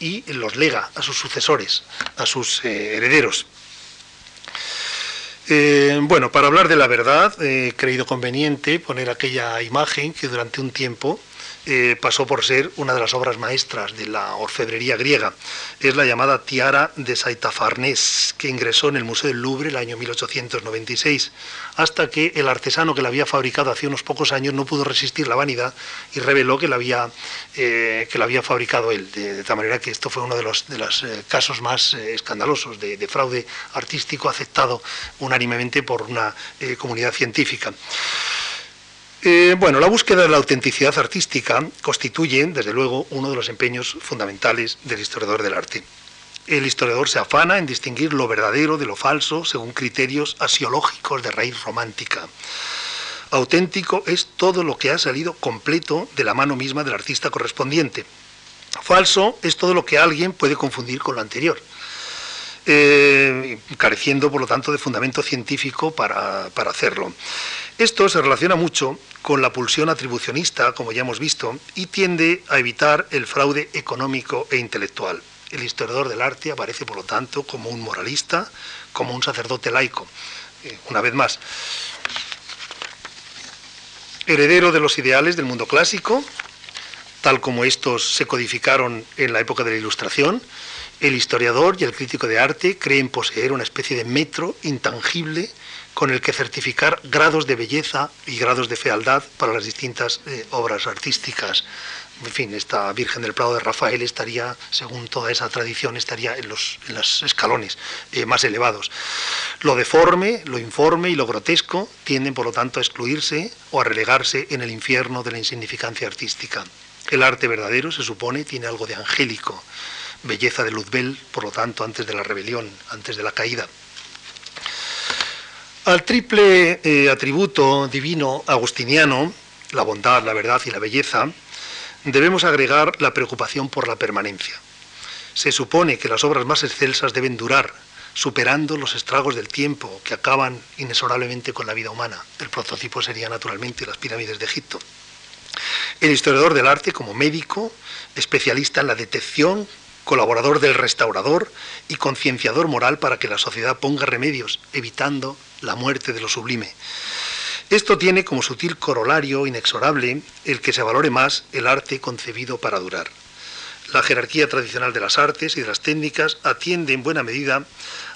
y los lega a sus sucesores, a sus eh, herederos. Eh, bueno, para hablar de la verdad, he creído conveniente poner aquella imagen que durante un tiempo eh, pasó por ser una de las obras maestras de la orfebrería griega. Es la llamada tiara de Saitafarnés, que ingresó en el Museo del Louvre el año 1896, hasta que el artesano que la había fabricado hace unos pocos años no pudo resistir la vanidad y reveló que la había, eh, que la había fabricado él, de, tal manera que esto fue uno de los, de los eh, casos más escandalosos de, de, fraude artístico aceptado unánimemente por una comunidad científica. Eh, bueno, la búsqueda de la autenticidad artística constituye, desde luego, uno de los empeños fundamentales del historiador del arte. El historiador se afana en distinguir lo verdadero de lo falso según criterios asiológicos de raíz romántica. Auténtico es todo lo que ha salido completo de la mano misma del artista correspondiente. Falso es todo lo que alguien puede confundir con lo anterior. Eh, careciendo, por lo tanto, de fundamento científico para, para hacerlo. Esto se relaciona mucho con la pulsión atribucionista, como ya hemos visto, y tiende a evitar el fraude económico e intelectual. El historiador del arte aparece, por lo tanto, como un moralista, como un sacerdote laico. Eh, una vez más, heredero de los ideales del mundo clásico, tal como estos se codificaron en la época de la Ilustración, el historiador y el crítico de arte creen poseer una especie de metro intangible con el que certificar grados de belleza y grados de fealdad para las distintas eh, obras artísticas. En fin, esta Virgen del Prado de Rafael estaría, según toda esa tradición, estaría en los, escalones eh, más elevados. Lo deforme, lo informe y lo grotesco tienden, por lo tanto, a excluirse o a relegarse en el infierno de la insignificancia artística. El arte verdadero, se supone, tiene algo de angélico, belleza de Luzbel, por lo tanto, antes de la rebelión, antes de la caída. Al triple eh, atributo divino agustiniano, la bondad, la verdad y la belleza, debemos agregar la preocupación por la permanencia. Se supone que las obras más excelsas deben durar, superando los estragos del tiempo que acaban inexorablemente con la vida humana. El prototipo sería naturalmente las pirámides de Egipto. El historiador del arte, como médico, especialista en la detección, colaborador del restaurador y concienciador moral para que la sociedad ponga remedios, evitando la muerte de lo sublime. Esto tiene como sutil corolario inexorable el que se valore más el arte concebido para durar. La jerarquía tradicional de las artes y de las técnicas atiende en buena medida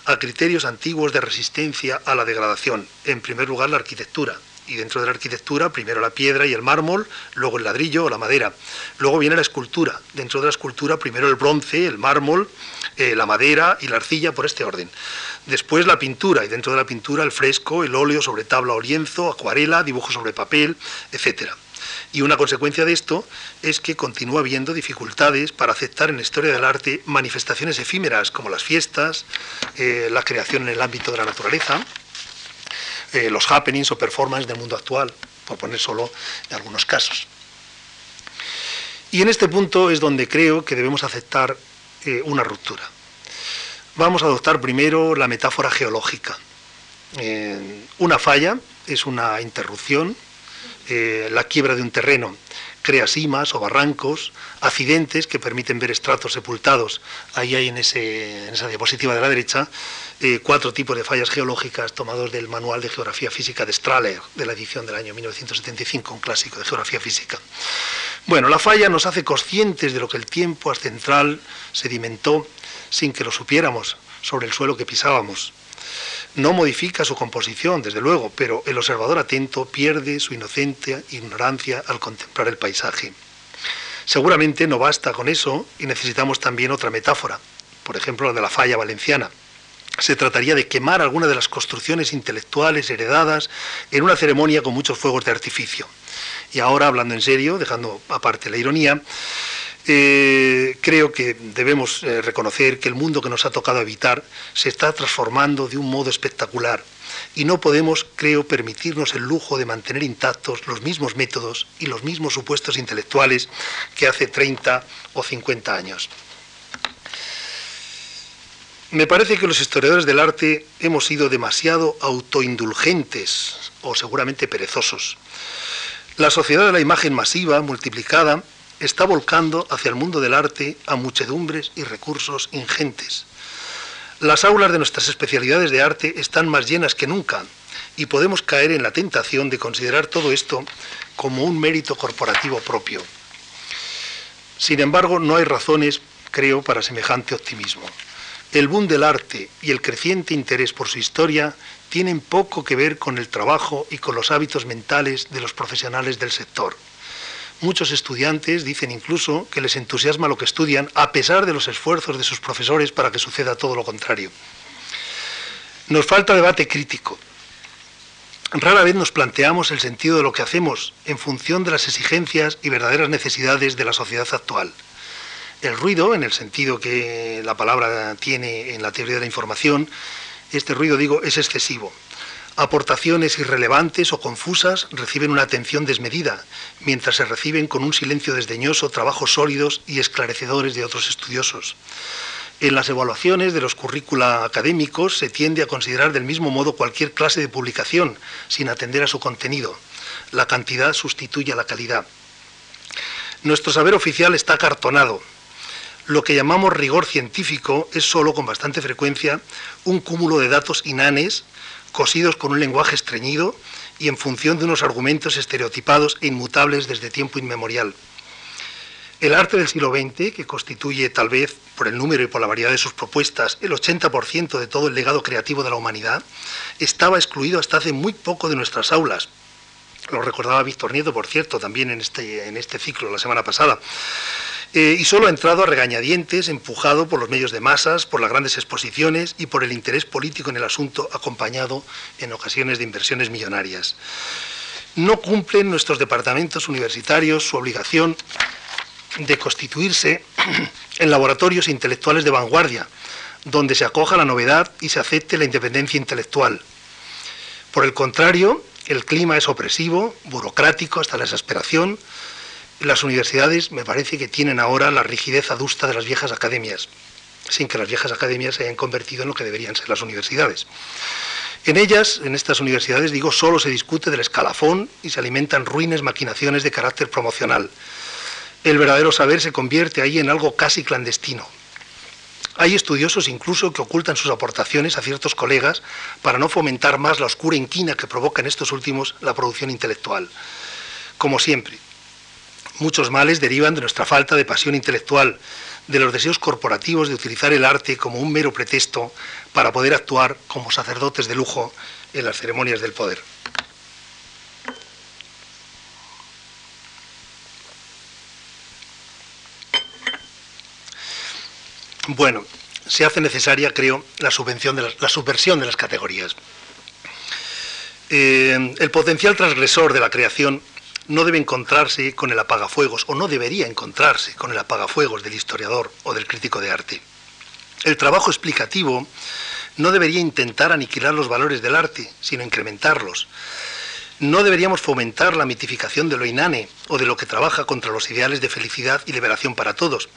a criterios antiguos de resistencia a la degradación. En primer lugar, la arquitectura, y dentro de la arquitectura primero la piedra y el mármol, luego el ladrillo o la madera. Luego viene la escultura. Dentro de la escultura primero el bronce, el mármol, eh, la madera y la arcilla por este orden. Después la pintura y dentro de la pintura el fresco, el óleo sobre tabla o lienzo, acuarela, dibujo sobre papel, etc. Y una consecuencia de esto es que continúa habiendo dificultades para aceptar en la historia del arte manifestaciones efímeras como las fiestas, eh, la creación en el ámbito de la naturaleza, eh, los happenings o performances del mundo actual, por poner solo algunos casos. Y en este punto es donde creo que debemos aceptar eh, una ruptura. Vamos a adoptar primero la metáfora geológica. una falla es una interrupción, eh, la quiebra de un terreno crea simas o barrancos, accidentes que permiten ver estratos sepultados. Ahí hay en, esa diapositiva de la derecha eh, cuatro tipos de fallas geológicas tomados del Manual de Geografía Física de Strahler, de la edición del año 1975, un clásico de geografía física. Bueno, la falla nos hace conscientes de lo que el tiempo ascentral sedimentó sin que lo supiéramos sobre el suelo que pisábamos. No modifica su composición, desde luego, pero el observador atento pierde su inocente ignorancia al contemplar el paisaje. Seguramente no basta con eso y necesitamos también otra metáfora, por ejemplo la de la falla valenciana. Se trataría de quemar alguna de las construcciones intelectuales heredadas en una ceremonia con muchos fuegos de artificio. Y ahora, hablando en serio, dejando aparte la ironía, eh, creo que debemos eh, reconocer que el mundo que nos ha tocado habitar se está transformando de un modo espectacular y no podemos, creo, permitirnos el lujo de mantener intactos los mismos métodos y los mismos supuestos intelectuales que hace 30 o 50 años. Me parece que los historiadores del arte hemos sido demasiado autoindulgentes o seguramente perezosos. La sociedad de la imagen masiva, multiplicada, está volcando hacia el mundo del arte a muchedumbres y recursos ingentes. Las aulas de nuestras especialidades de arte están más llenas que nunca y podemos caer en la tentación de considerar todo esto como un mérito corporativo propio. Sin embargo, no hay razones, creo, para semejante optimismo. El boom del arte y el creciente interés por su historia tienen poco que ver con el trabajo y con los hábitos mentales de los profesionales del sector. Muchos estudiantes dicen incluso que les entusiasma lo que estudian a pesar de los esfuerzos de sus profesores para que suceda todo lo contrario. Nos falta debate crítico. Rara vez nos planteamos el sentido de lo que hacemos en función de las exigencias y verdaderas necesidades de la sociedad actual. El ruido, en el sentido que la palabra tiene en la teoría de la información, este ruido, digo, es excesivo. Aportaciones irrelevantes o confusas reciben una atención desmedida, mientras se reciben con un silencio desdeñoso trabajos sólidos y esclarecedores de otros estudiosos. En las evaluaciones de los currícula académicos se tiende a considerar del mismo modo cualquier clase de publicación, sin atender a su contenido. La cantidad sustituye a la calidad. Nuestro saber oficial está cartonado. Lo que llamamos rigor científico es solo, con bastante frecuencia, un cúmulo de datos inanes cosidos con un lenguaje estreñido y en función de unos argumentos estereotipados e inmutables desde tiempo inmemorial. El arte del siglo XX, que constituye tal vez por el número y por la variedad de sus propuestas el 80% de todo el legado creativo de la humanidad, estaba excluido hasta hace muy poco de nuestras aulas. Lo recordaba Víctor Nieto, por cierto, también en este, en este ciclo la semana pasada. Eh, y solo ha entrado a regañadientes, empujado por los medios de masas, por las grandes exposiciones y por el interés político en el asunto, acompañado en ocasiones de inversiones millonarias. No cumplen nuestros departamentos universitarios su obligación de constituirse en laboratorios intelectuales de vanguardia, donde se acoja la novedad y se acepte la independencia intelectual. Por el contrario, el clima es opresivo, burocrático hasta la exasperación, las universidades me parece que tienen ahora la rigidez adusta de las viejas academias, sin que las viejas academias se hayan convertido en lo que deberían ser las universidades. En ellas, en estas universidades, digo, solo se discute del escalafón y se alimentan ruines maquinaciones de carácter promocional. El verdadero saber se convierte ahí en algo casi clandestino. Hay estudiosos incluso que ocultan sus aportaciones a ciertos colegas para no fomentar más la oscura inquina que provoca en estos últimos la producción intelectual. Como siempre, Muchos males derivan de nuestra falta de pasión intelectual, de los deseos corporativos de utilizar el arte como un mero pretexto para poder actuar como sacerdotes de lujo en las ceremonias del poder. Bueno, se hace necesaria, creo, la, subvención de la, subversión de las categorías. Eh, el potencial transgresor de la creación no debe encontrarse con el apagafuegos, o no debería encontrarse con el apagafuegos del historiador o del crítico de arte. El trabajo explicativo no debería intentar aniquilar los valores del arte, sino incrementarlos. No deberíamos fomentar la mitificación de lo inane o de lo que trabaja contra los ideales de felicidad y liberación para todos,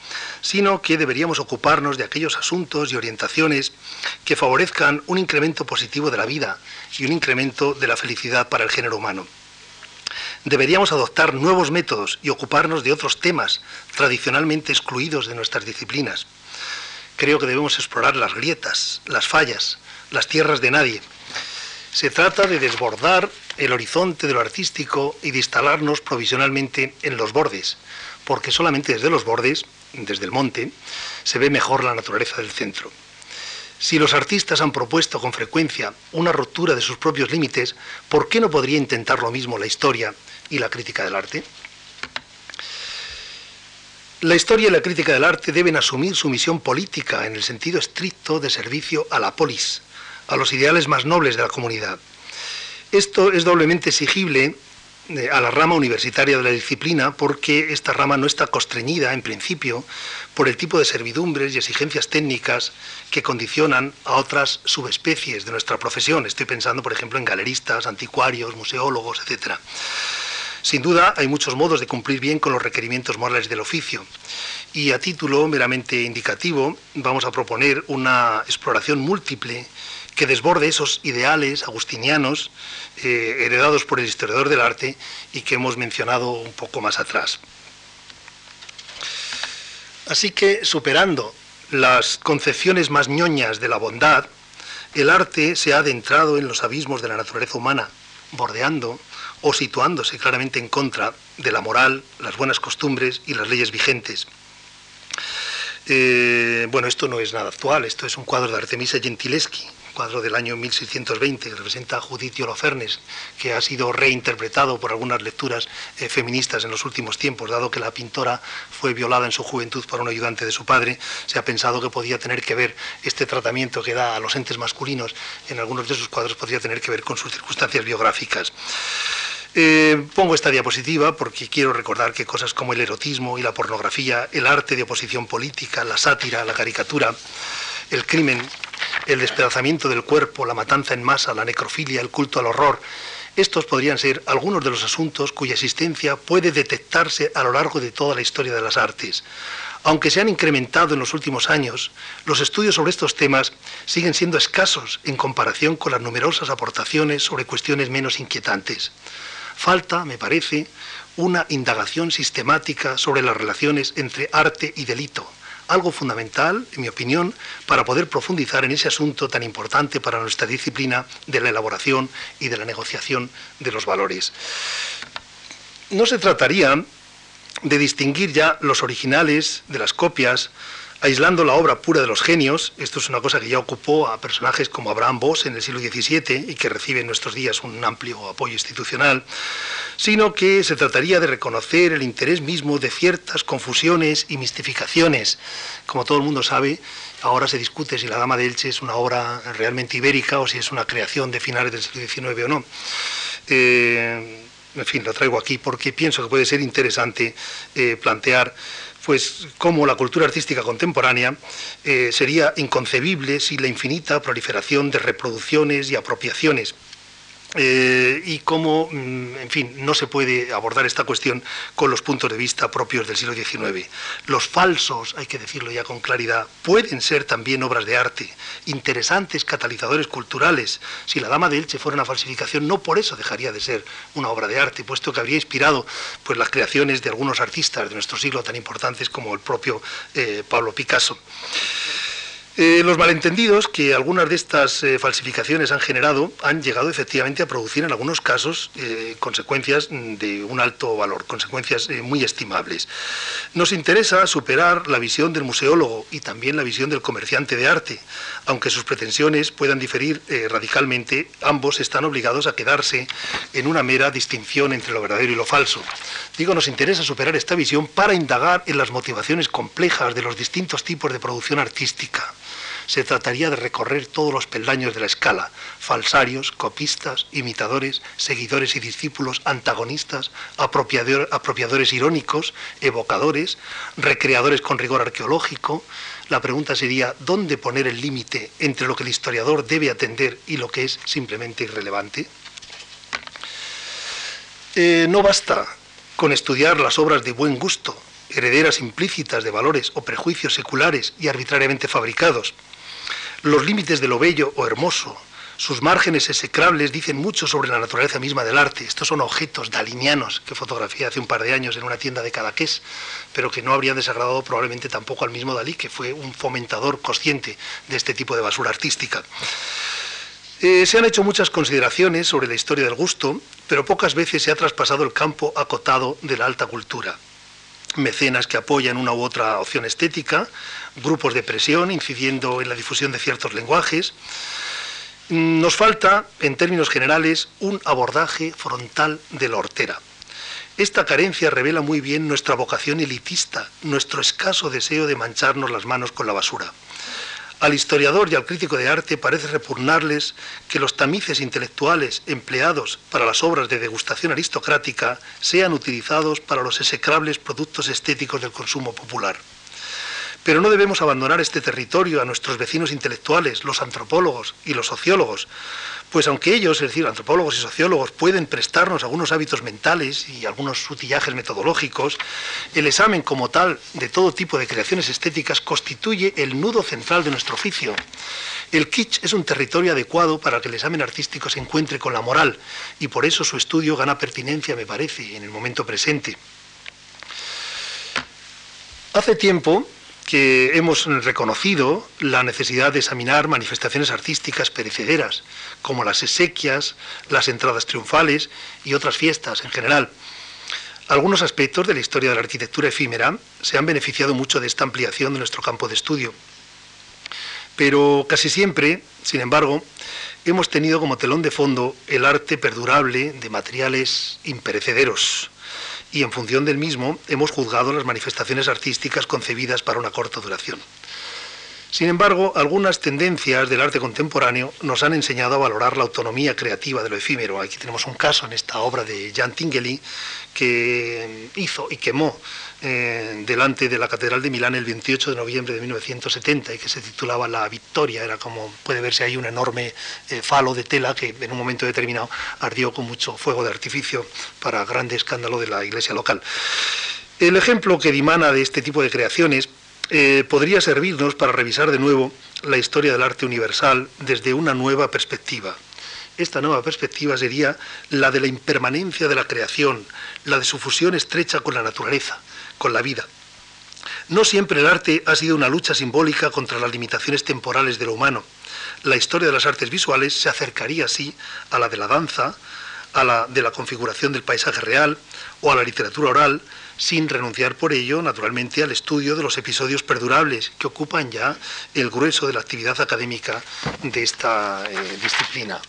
sino que deberíamos ocuparnos de aquellos asuntos y orientaciones que favorezcan un incremento positivo de la vida y un incremento de la felicidad para el género humano. Deberíamos adoptar nuevos métodos y ocuparnos de otros temas tradicionalmente excluidos de nuestras disciplinas. Creo que debemos explorar las grietas, las fallas, las tierras de nadie. Se trata de desbordar el horizonte de lo artístico y de instalarnos provisionalmente en los bordes, porque solamente desde los bordes, desde el monte, se ve mejor la naturaleza del centro. Si los artistas han propuesto con frecuencia una ruptura de sus propios límites, ¿por qué no podría intentar lo mismo la historia y la crítica del arte? La historia y la crítica del arte deben asumir su misión política en el sentido estricto de servicio a la polis, a los ideales más nobles de la comunidad. Esto es doblemente exigible eh, a la rama universitaria de la disciplina porque esta rama no está constreñida, en principio, por el tipo de servidumbres y exigencias técnicas que condicionan a otras subespecies de nuestra profesión. Estoy pensando, por ejemplo, en galeristas, anticuarios, museólogos, etc. Sin duda, hay muchos modos de cumplir bien con los requerimientos morales del oficio. Y a título meramente indicativo, vamos a proponer una exploración múltiple que desborde esos ideales agustinianos eh, heredados por el historiador del arte y que hemos mencionado un poco más atrás. Así que, superando las concepciones más ñoñas de la bondad, el arte se ha adentrado en los abismos de la naturaleza humana, bordeando o situándose claramente en contra de la moral, las buenas costumbres y las leyes vigentes. Eh, bueno, esto no es nada actual, esto es un cuadro de Artemisa Gentileschi, cuadro del año 1620 que representa a Judith Holofernes, que ha sido reinterpretado por algunas lecturas eh, feministas en los últimos tiempos, dado que la pintora fue violada en su juventud por un ayudante de su padre, se ha pensado que podía tener que ver este tratamiento que da a los entes masculinos en algunos de sus cuadros, podría tener que ver con sus circunstancias biográficas. Eh, pongo esta diapositiva porque quiero recordar que cosas como el erotismo y la pornografía, el arte de oposición política, la sátira, la caricatura, el crimen el despedazamiento del cuerpo, la matanza en masa, la necrofilia, el culto al horror. Estos podrían ser algunos de los asuntos cuya existencia puede detectarse a lo largo de toda la historia de las artes. Aunque se han incrementado en los últimos años, los estudios sobre estos temas siguen siendo escasos en comparación con las numerosas aportaciones sobre cuestiones menos inquietantes. Falta, me parece, una indagación sistemática sobre las relaciones entre arte y delito, algo fundamental, en mi opinión, para poder profundizar en ese asunto tan importante para nuestra disciplina de la elaboración y de la negociación de los valores. No se trataría de distinguir ya los originales de las copias, aislando la obra pura de los genios, esto es una cosa que ya ocupó a personajes como Abraham Boss en el siglo XVII y que recibe en nuestros días un amplio apoyo institucional, sino que se trataría de reconocer el interés mismo de ciertas confusiones y mistificaciones. Como todo el mundo sabe, ahora se discute si la Dama de Elche es una obra realmente ibérica o si es una creación de finales del siglo XIX o no. Eh, en fin, lo traigo aquí porque pienso que puede ser interesante eh, plantear pues cómo la cultura artística contemporánea eh, sería inconcebible sin la infinita proliferación de reproducciones y apropiaciones eh, y cómo, mm, en fin, no se puede abordar esta cuestión con los puntos de vista propios del siglo XIX. Los falsos, hay que decirlo ya con claridad, pueden ser también obras de arte, interesantes catalizadores culturales. Si la Dama de Elche fuera una falsificación, no por eso dejaría de ser una obra de arte, puesto que habría inspirado pues, las creaciones de algunos artistas de nuestro siglo tan importantes como el propio eh, Pablo Picasso. Eh, los malentendidos que algunas de estas eh, falsificaciones han generado han llegado efectivamente a producir en algunos casos eh, consecuencias de un alto valor, consecuencias muy estimables. Nos interesa superar la visión del museólogo y también la visión del comerciante de arte. Aunque sus pretensiones puedan diferir radicalmente, ambos están obligados a quedarse en una mera distinción entre lo verdadero y lo falso. Digo, nos interesa superar esta visión para indagar en las motivaciones complejas de los distintos tipos de producción artística se trataría de recorrer todos los peldaños de la escala, falsarios, copistas, imitadores, seguidores y discípulos, antagonistas, apropiadores irónicos, evocadores, recreadores con rigor arqueológico. La pregunta sería, ¿dónde poner el límite entre lo que el historiador debe atender y lo que es simplemente irrelevante? Eh, no basta con estudiar las obras de buen gusto, herederas implícitas de valores o prejuicios seculares y arbitrariamente fabricados. Los límites de lo bello o hermoso, sus márgenes execrables dicen mucho sobre la naturaleza misma del arte. Estos son objetos dalinianos que fotografié hace un par de años en una tienda de Cadaqués, pero que no habrían desagradado probablemente tampoco al mismo Dalí, que fue un fomentador consciente de este tipo de basura artística. Eh, se han hecho muchas consideraciones sobre la historia del gusto, pero pocas veces se ha traspasado el campo acotado de la alta cultura. Mecenas que apoyan una u otra opción estética, grupos de presión incidiendo en la difusión de ciertos lenguajes, nos falta, en términos generales, un abordaje frontal de la hortera. Esta carencia revela muy bien nuestra vocación elitista, nuestro escaso deseo de mancharnos las manos con la basura. Al historiador y al crítico de arte parece repugnarles que los tamices intelectuales empleados para las obras de degustación aristocrática sean utilizados para los execrables productos estéticos del consumo popular. Pero no debemos abandonar este territorio a nuestros vecinos intelectuales, los antropólogos y los sociólogos, pues aunque ellos, es decir, antropólogos y sociólogos, pueden prestarnos algunos hábitos mentales y algunos sutillajes metodológicos, el examen como tal de todo tipo de creaciones estéticas constituye el nudo central de nuestro oficio. El kitsch es un territorio adecuado para que el examen artístico se encuentre con la moral y por eso su estudio gana pertinencia, me parece, en el momento presente. Hace tiempo que hemos reconocido la necesidad de examinar manifestaciones artísticas perecederas, como las exequias, las entradas triunfales y otras fiestas en general. Algunos aspectos de la historia de la arquitectura efímera se han beneficiado mucho de esta ampliación de nuestro campo de estudio. Pero casi siempre, sin embargo, hemos tenido como telón de fondo el arte perdurable de materiales imperecederos, y en función del mismo hemos juzgado las manifestaciones artísticas concebidas para una corta duración. Sin embargo, algunas tendencias del arte contemporáneo nos han enseñado a valorar la autonomía creativa de lo efímero. Aquí tenemos un caso en esta obra de Jan Tinguely que hizo y quemó eh, delante de la Catedral de Milán el 28 de noviembre de 1970 y que se titulaba La Victoria. Era como puede verse ahí un enorme eh, falo de tela que en un momento determinado ardió con mucho fuego de artificio para grande escándalo de la iglesia local. El ejemplo que dimana de este tipo de creaciones eh, podría servirnos para revisar de nuevo la historia del arte universal desde una nueva perspectiva. Esta nueva perspectiva sería la de la impermanencia de la creación, la de su fusión estrecha con la naturaleza, con la vida. No siempre el arte ha sido una lucha simbólica contra las limitaciones temporales de lo humano. La historia de las artes visuales se acercaría así a la de la danza, a la de la configuración del paisaje real o a la literatura oral, sin renunciar por ello, naturalmente, al estudio de los episodios perdurables que ocupan ya el grueso de la actividad académica de esta eh, disciplina.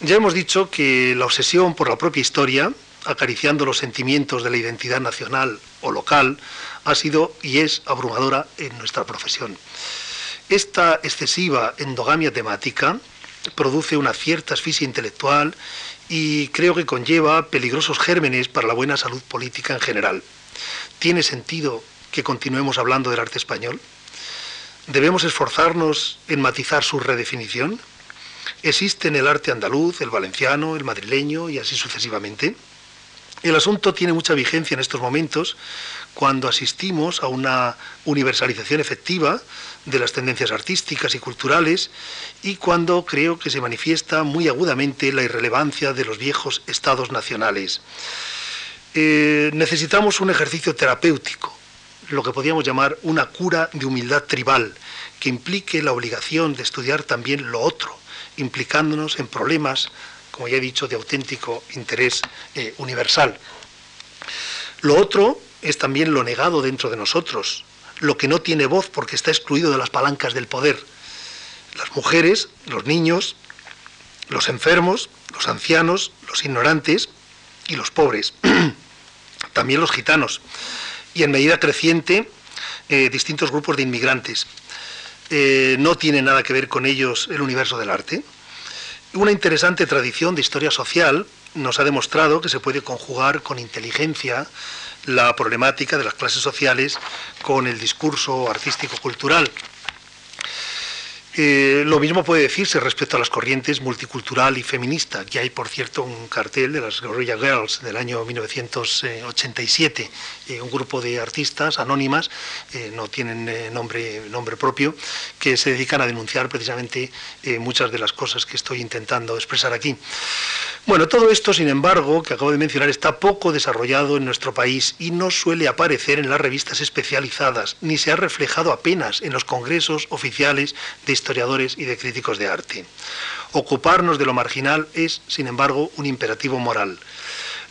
Ya hemos dicho que la obsesión por la propia historia, acariciando los sentimientos de la identidad nacional o local, ha sido y es abrumadora en nuestra profesión. Esta excesiva endogamia temática produce una cierta asfixia intelectual y creo que conlleva peligrosos gérmenes para la buena salud política en general. ¿Tiene sentido que continuemos hablando del arte español? ¿Debemos esforzarnos en matizar su redefinición? ¿Existe en el arte andaluz, el valenciano, el madrileño y así sucesivamente? El asunto tiene mucha vigencia en estos momentos cuando asistimos a una universalización efectiva de las tendencias artísticas y culturales y cuando creo que se manifiesta muy agudamente la irrelevancia de los viejos estados nacionales. Eh, necesitamos un ejercicio terapéutico, lo que podríamos llamar una cura de humildad tribal, que implique la obligación de estudiar también lo otro, implicándonos en problemas, como ya he dicho, de auténtico interés eh, universal. Lo otro es también lo negado dentro de nosotros, lo que no tiene voz porque está excluido de las palancas del poder. Las mujeres, los niños, los enfermos, los ancianos, los ignorantes y los pobres. También los gitanos. Y en medida creciente, eh, distintos grupos de inmigrantes. Eh, no tiene nada que ver con ellos el universo del arte. Una interesante tradición de historia social nos ha demostrado que se puede conjugar con inteligencia la problemática de las clases sociales con el discurso artístico-cultural. Eh, lo mismo puede decirse respecto a las corrientes multicultural y feminista. que hay, por cierto, un cartel de las Guerrilla Girls del año 1987, eh, un grupo de artistas anónimas, eh, no tienen nombre, nombre propio, que se dedican a denunciar precisamente muchas de las cosas que estoy intentando expresar aquí. Bueno, todo esto, sin embargo, que acabo de mencionar, está poco desarrollado en nuestro país y no suele aparecer en las revistas especializadas, ni se ha reflejado apenas en los congresos oficiales de historiadores y de críticos de arte. Ocuparnos de lo marginal es, sin embargo, un imperativo moral.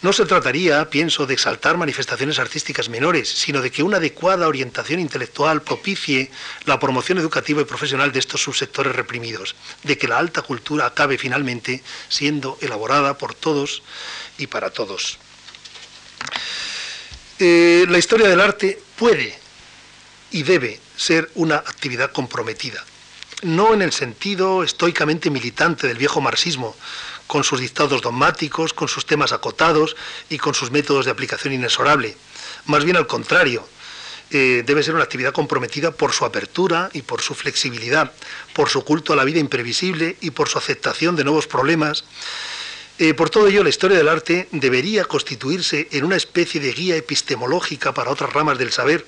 No se trataría, pienso, de exaltar manifestaciones artísticas menores, sino de que una adecuada orientación intelectual propicie la promoción educativa y profesional de estos subsectores reprimidos, de que la alta cultura acabe finalmente siendo elaborada por todos y para todos. Eh, la historia del arte puede y debe ser una actividad comprometida, no en el sentido estoicamente militante del viejo marxismo, con sus dictados dogmáticos, con sus temas acotados y con sus métodos de aplicación inexorable. Más bien al contrario, eh, debe ser una actividad comprometida por su apertura y por su flexibilidad, por su culto a la vida imprevisible y por su aceptación de nuevos problemas. Eh, por todo ello, la historia del arte debería constituirse en una especie de guía epistemológica para otras ramas del saber,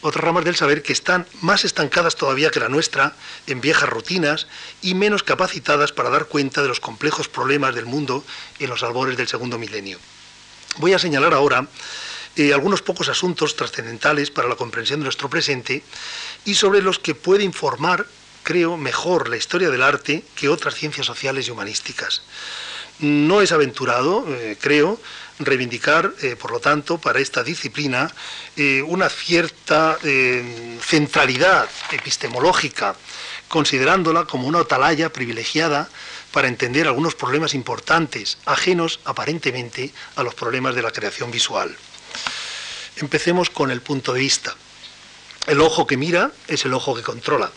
otras ramas del saber que están más estancadas todavía que la nuestra en viejas rutinas y menos capacitadas para dar cuenta de los complejos problemas del mundo en los albores del segundo milenio. Voy a señalar ahora eh, algunos pocos asuntos trascendentales para la comprensión de nuestro presente y sobre los que puede informar, creo, mejor la historia del arte que otras ciencias sociales y humanísticas. No es aventurado, eh, creo, reivindicar, eh, por lo tanto, para esta disciplina eh, una cierta eh, centralidad epistemológica, considerándola como una atalaya privilegiada para entender algunos problemas importantes, ajenos aparentemente a los problemas de la creación visual. Empecemos con el punto de vista. El ojo que mira es el ojo que controla.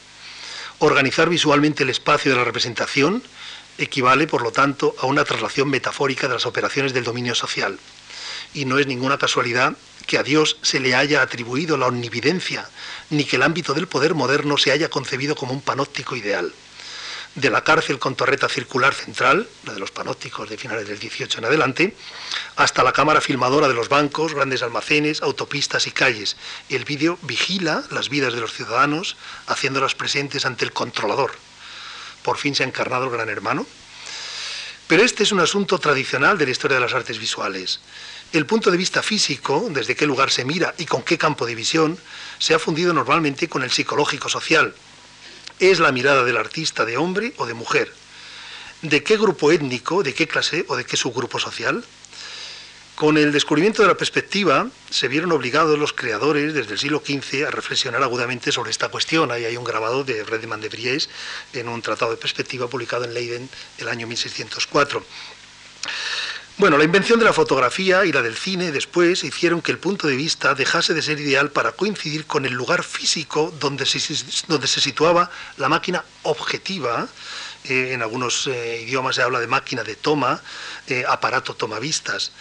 Organizar visualmente el espacio de la representación equivale, por lo tanto, a una traslación metafórica de las operaciones del dominio social. Y no es ninguna casualidad que a Dios se le haya atribuido la omnividencia, ni que el ámbito del poder moderno se haya concebido como un panóptico ideal. De la cárcel con torreta circular central, la de los panópticos de finales del 18 en adelante, hasta la cámara filmadora de los bancos, grandes almacenes, autopistas y calles. El vídeo vigila las vidas de los ciudadanos, haciéndolas presentes ante el controlador, por fin se ha encarnado el gran hermano. Pero este es un asunto tradicional de la historia de las artes visuales. El punto de vista físico, desde qué lugar se mira y con qué campo de visión, se ha fundido normalmente con el psicológico social. Es la mirada del artista de hombre o de mujer. ¿De qué grupo étnico, de qué clase o de qué subgrupo social? Con el descubrimiento de la perspectiva, se vieron obligados los creadores desde el siglo XV a reflexionar agudamente sobre esta cuestión. Ahí hay un grabado de Redman de Vries en un tratado de perspectiva publicado en Leiden el año 1604. Bueno, la invención de la fotografía y la del cine después hicieron que el punto de vista dejase de ser ideal para coincidir con el lugar físico donde se, situaba la máquina objetiva. Eh, en algunos eh, idiomas se habla de máquina de toma, eh, aparato tomavistas.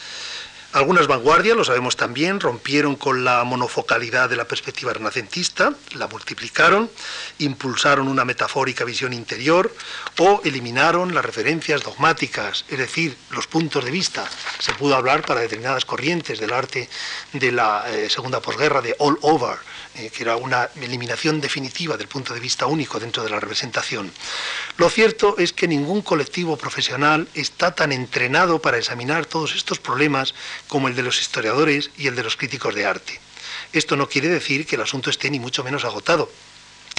Algunas vanguardias, lo sabemos también, rompieron con la monofocalidad de la perspectiva renacentista, la multiplicaron, impulsaron una metafórica visión interior o eliminaron las referencias dogmáticas, es decir, los puntos de vista. Se pudo hablar para determinadas corrientes del arte de la eh, segunda posguerra de all over, eh, que era una eliminación definitiva del punto de vista único dentro de la representación. Lo cierto es que ningún colectivo profesional está tan entrenado para examinar todos estos problemas como el de los historiadores y el de los críticos de arte. Esto no quiere decir que el asunto esté ni mucho menos agotado.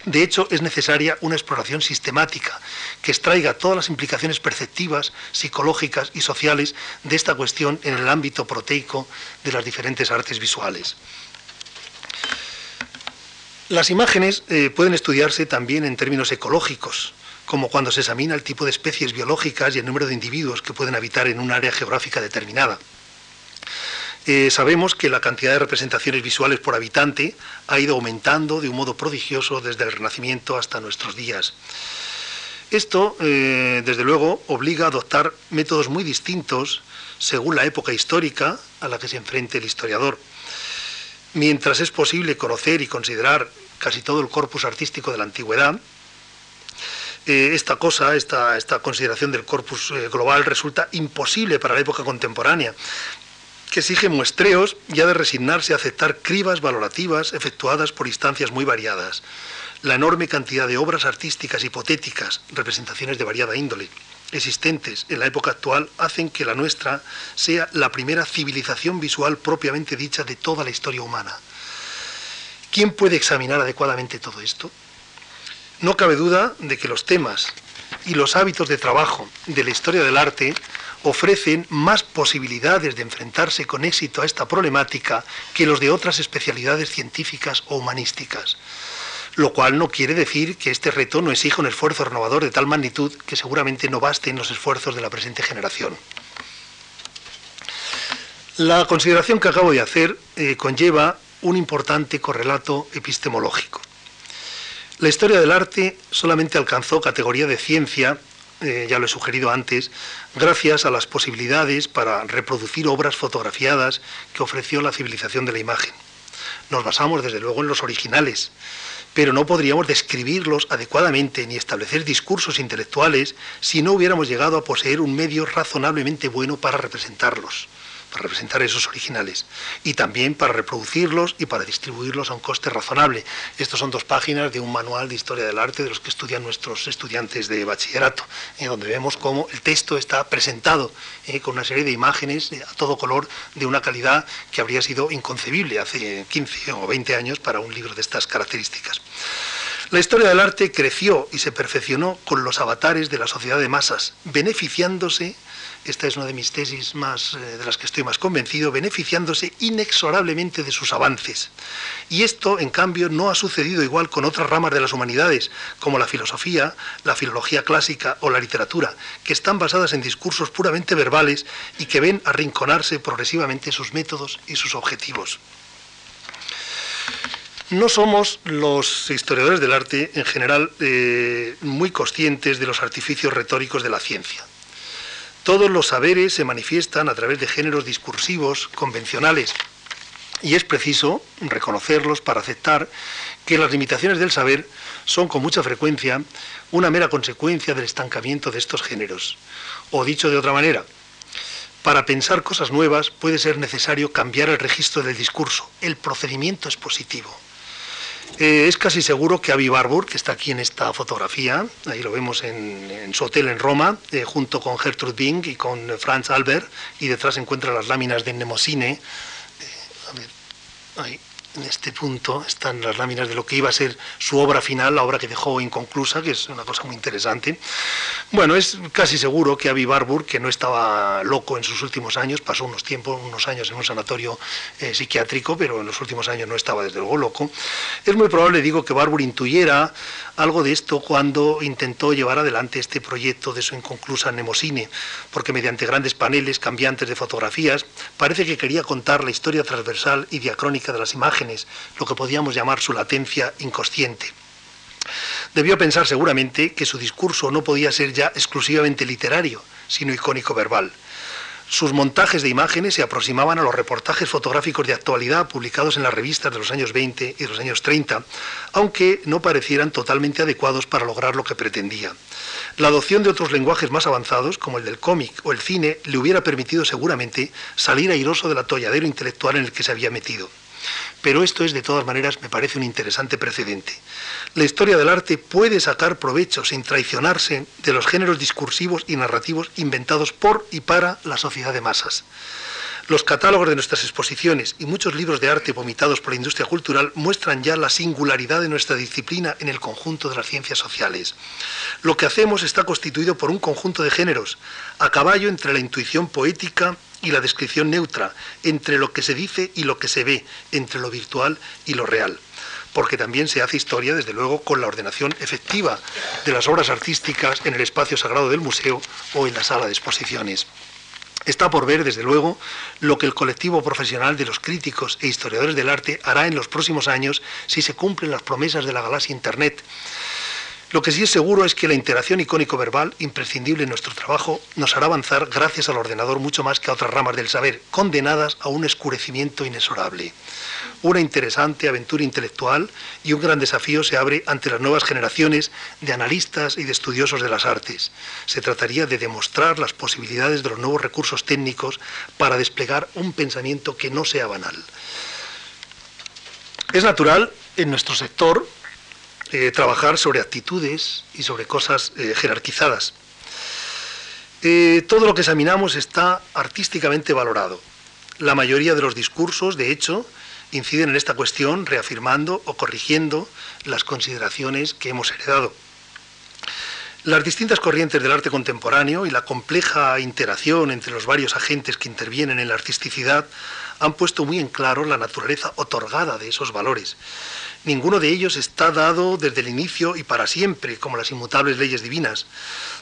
De hecho, es necesaria una exploración sistemática que extraiga todas las implicaciones perceptivas, psicológicas y sociales de esta cuestión en el ámbito proteico de las diferentes artes visuales. Las imágenes eh, pueden estudiarse también en términos ecológicos, como cuando se examina el tipo de especies biológicas y el número de individuos que pueden habitar en un área geográfica determinada. Eh, sabemos que la cantidad de representaciones visuales por habitante ha ido aumentando de un modo prodigioso desde el Renacimiento hasta nuestros días. Esto, eh, desde luego, obliga a adoptar métodos muy distintos según la época histórica a la que se enfrente el historiador. Mientras es posible conocer y considerar casi todo el corpus artístico de la antigüedad, eh, esta cosa, esta, consideración del corpus eh, global resulta imposible para la época contemporánea que exige muestreos y ha de resignarse a aceptar cribas valorativas efectuadas por instancias muy variadas. La enorme cantidad de obras artísticas hipotéticas, representaciones de variada índole, existentes en la época actual hacen que la nuestra sea la primera civilización visual propiamente dicha de toda la historia humana. ¿Quién puede examinar adecuadamente todo esto? No cabe duda de que los temas y los hábitos de trabajo de la historia del arte ofrecen más posibilidades de enfrentarse con éxito a esta problemática que los de otras especialidades científicas o humanísticas. Lo cual no quiere decir que este reto no exija un esfuerzo renovador de tal magnitud que seguramente no basten los esfuerzos de la presente generación. La consideración que acabo de hacer eh, conlleva un importante correlato epistemológico. La historia del arte solamente alcanzó categoría de ciencia eh, ya lo he sugerido antes, gracias a las posibilidades para reproducir obras fotografiadas que ofreció la civilización de la imagen. Nos basamos desde luego en los originales, pero no podríamos describirlos adecuadamente ni establecer discursos intelectuales si no hubiéramos llegado a poseer un medio razonablemente bueno para representarlos para representar esos originales y también para reproducirlos y para distribuirlos a un coste razonable. Estas son dos páginas de un manual de historia del arte de los que estudian nuestros estudiantes de bachillerato, en donde vemos cómo el texto está presentado eh, con una serie de imágenes a todo color de una calidad que habría sido inconcebible hace 15 o 20 años para un libro de estas características. La historia del arte creció y se perfeccionó con los avatares de la sociedad de masas, beneficiándose esta es una de mis tesis más, eh, de las que estoy más convencido, beneficiándose inexorablemente de sus avances. Y esto, en cambio, no ha sucedido igual con otras ramas de las humanidades, como la filosofía, la filología clásica o la literatura, que están basadas en discursos puramente verbales y que ven arrinconarse progresivamente sus métodos y sus objetivos. No somos los historiadores del arte en general eh, muy conscientes de los artificios retóricos de la ciencia. Todos los saberes se manifiestan a través de géneros discursivos convencionales y es preciso reconocerlos para aceptar que las limitaciones del saber son con mucha frecuencia una mera consecuencia del estancamiento de estos géneros. O dicho de otra manera, para pensar cosas nuevas puede ser necesario cambiar el registro del discurso, el procedimiento expositivo. Eh, es casi seguro que Avi Barbour, que está aquí en esta fotografía, ahí lo vemos en, su hotel en Roma, eh, junto con Gertrude Bing y con Franz Albert, y detrás se encuentran las láminas de Nemosine. Eh, a ver, ahí en este punto están las láminas de lo que iba a ser su obra final, la obra que dejó inconclusa, que es una cosa muy interesante. Bueno, es casi seguro que Avi Barbour, que no estaba loco en sus últimos años, pasó unos tiempos, unos años en un sanatorio eh, psiquiátrico, pero en los últimos años no estaba desde luego loco. Es muy probable, digo, que Barbour intuyera algo de esto cuando intentó llevar adelante este proyecto de su inconclusa Nemosine, porque mediante grandes paneles cambiantes de fotografías, parece que quería contar la historia transversal y diacrónica de las imágenes, lo que podíamos llamar su latencia inconsciente. Debió pensar seguramente que su discurso no podía ser ya exclusivamente literario, sino icónico verbal. Sus montajes de imágenes se aproximaban a los reportajes fotográficos de actualidad publicados en las revistas de los años 20 y los años 30, aunque no parecieran totalmente adecuados para lograr lo que pretendía. La adopción de otros lenguajes más avanzados, como el del cómic o el cine, le hubiera permitido seguramente salir airoso del atolladero intelectual en el que se había metido. Pero esto es, de todas maneras, me parece un interesante precedente. La historia del arte puede sacar provecho sin traicionarse de los géneros discursivos y narrativos inventados por y para la sociedad de masas. Los catálogos de nuestras exposiciones y muchos libros de arte vomitados por la industria cultural muestran ya la singularidad de nuestra disciplina en el conjunto de las ciencias sociales. Lo que hacemos está constituido por un conjunto de géneros, a caballo entre la intuición poética y la descripción neutra, entre lo que se dice y lo que se ve, entre lo virtual y lo real porque también se hace historia, desde luego, con la ordenación efectiva de las obras artísticas en el espacio sagrado del museo o en la sala de exposiciones. Está por ver, desde luego, lo que el colectivo profesional de los críticos e historiadores del arte hará en los próximos años si se cumplen las promesas de la galaxia Internet. Lo que sí es seguro es que la interacción icónico-verbal, imprescindible en nuestro trabajo, nos hará avanzar gracias al ordenador mucho más que a otras ramas del saber, condenadas a un escurecimiento inexorable. Una interesante aventura intelectual y un gran desafío se abre ante las nuevas generaciones de analistas y de estudiosos de las artes. Se trataría de demostrar las posibilidades de los nuevos recursos técnicos para desplegar un pensamiento que no sea banal. Es natural en nuestro sector eh, trabajar sobre actitudes y sobre cosas eh, jerarquizadas. Eh, todo lo que examinamos está artísticamente valorado. La mayoría de los discursos, de hecho, inciden en esta cuestión reafirmando o corrigiendo las consideraciones que hemos heredado. Las distintas corrientes del arte contemporáneo y la compleja interacción entre los varios agentes que intervienen en la artisticidad han puesto muy en claro la naturaleza otorgada de esos valores Ninguno de ellos está dado desde el inicio y para siempre, como las inmutables leyes divinas.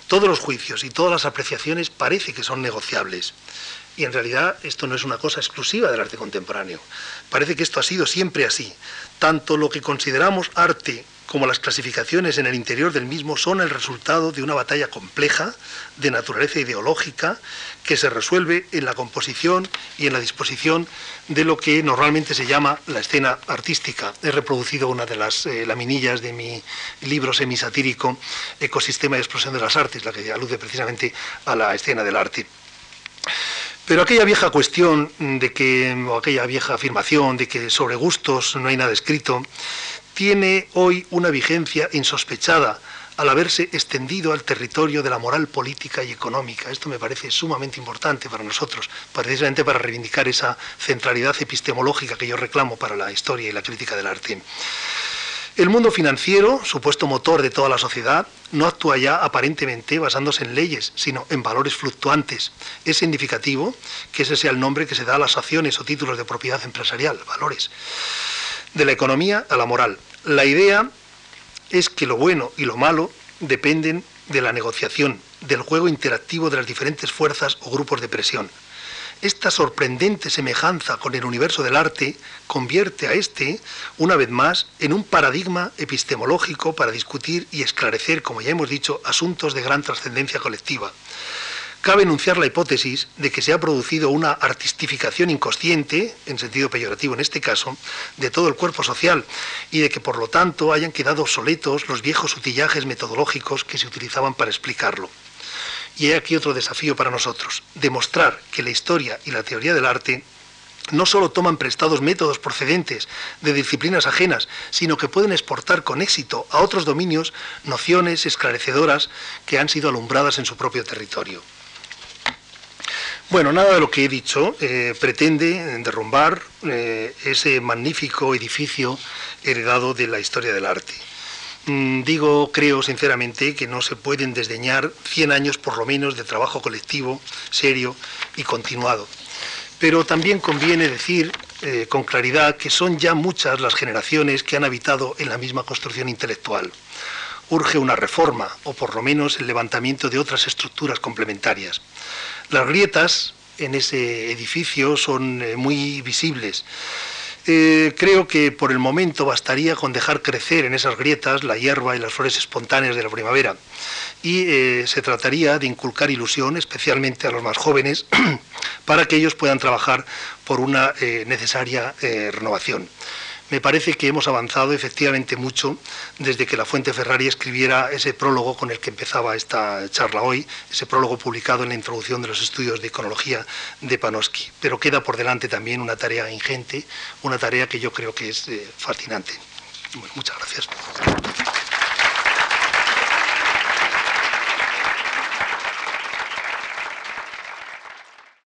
Todos los juicios y todas las apreciaciones parece que son negociables. Y en realidad esto no es una cosa exclusiva del arte contemporáneo. Parece que esto ha sido siempre así. Tanto lo que consideramos arte como las clasificaciones en el interior del mismo son el resultado de una batalla compleja de naturaleza ideológica que se resuelve en la composición y en la disposición de lo que normalmente se llama la escena artística. He reproducido una de las eh, laminillas de mi libro semisatírico Ecosistema y explosión de las artes, la que alude precisamente a la escena del arte. Pero aquella vieja cuestión de que, o aquella vieja afirmación de que sobre gustos no hay nada escrito, tiene hoy una vigencia insospechada al haberse extendido al territorio de la moral política y económica. Esto me parece sumamente importante para nosotros, precisamente para reivindicar esa centralidad epistemológica que yo reclamo para la historia y la crítica del arte. El mundo financiero, supuesto motor de toda la sociedad, no actúa ya aparentemente basándose en leyes, sino en valores fluctuantes. Es significativo que ese sea el nombre que se da a las acciones o títulos de propiedad empresarial, valores. De la economía a la moral. La idea es que lo bueno y lo malo dependen de la negociación, del juego interactivo de las diferentes fuerzas o grupos de presión. Esta sorprendente semejanza con el universo del arte convierte a este, una vez más, en un paradigma epistemológico para discutir y esclarecer, como ya hemos dicho, asuntos de gran trascendencia colectiva cabe enunciar la hipótesis de que se ha producido una artistificación inconsciente, en sentido peyorativo en este caso, de todo el cuerpo social y de que por lo tanto hayan quedado obsoletos los viejos utillajes metodológicos que se utilizaban para explicarlo. Y he aquí otro desafío para nosotros, demostrar que la historia y la teoría del arte no solo toman prestados métodos procedentes de disciplinas ajenas, sino que pueden exportar con éxito a otros dominios nociones esclarecedoras que han sido alumbradas en su propio territorio. Bueno, nada de lo que he dicho eh, pretende derrumbar eh, ese magnífico edificio heredado de la historia del arte. Mm, digo, creo sinceramente que no se pueden desdeñar 100 años por lo menos de trabajo colectivo, serio y continuado. Pero también conviene decir eh, con claridad que son ya muchas las generaciones que han habitado en la misma construcción intelectual. Urge una reforma, o por lo menos el levantamiento de otras estructuras complementarias. Las grietas en ese edificio son eh, muy visibles. Eh, creo que por el momento bastaría con dejar crecer en esas grietas la hierba y las flores espontáneas de la primavera. Y eh, se trataría de inculcar ilusión, especialmente a los más jóvenes, para que ellos puedan trabajar por una necesaria renovación me parece que hemos avanzado efectivamente mucho desde que la Fuente Ferrari escribiera ese prólogo con el que empezaba esta charla hoy, ese prólogo publicado en la introducción de los estudios de iconología de Panofsky. Pero queda por delante también una tarea ingente, una tarea que yo creo que es eh, fascinante. muchas gracias.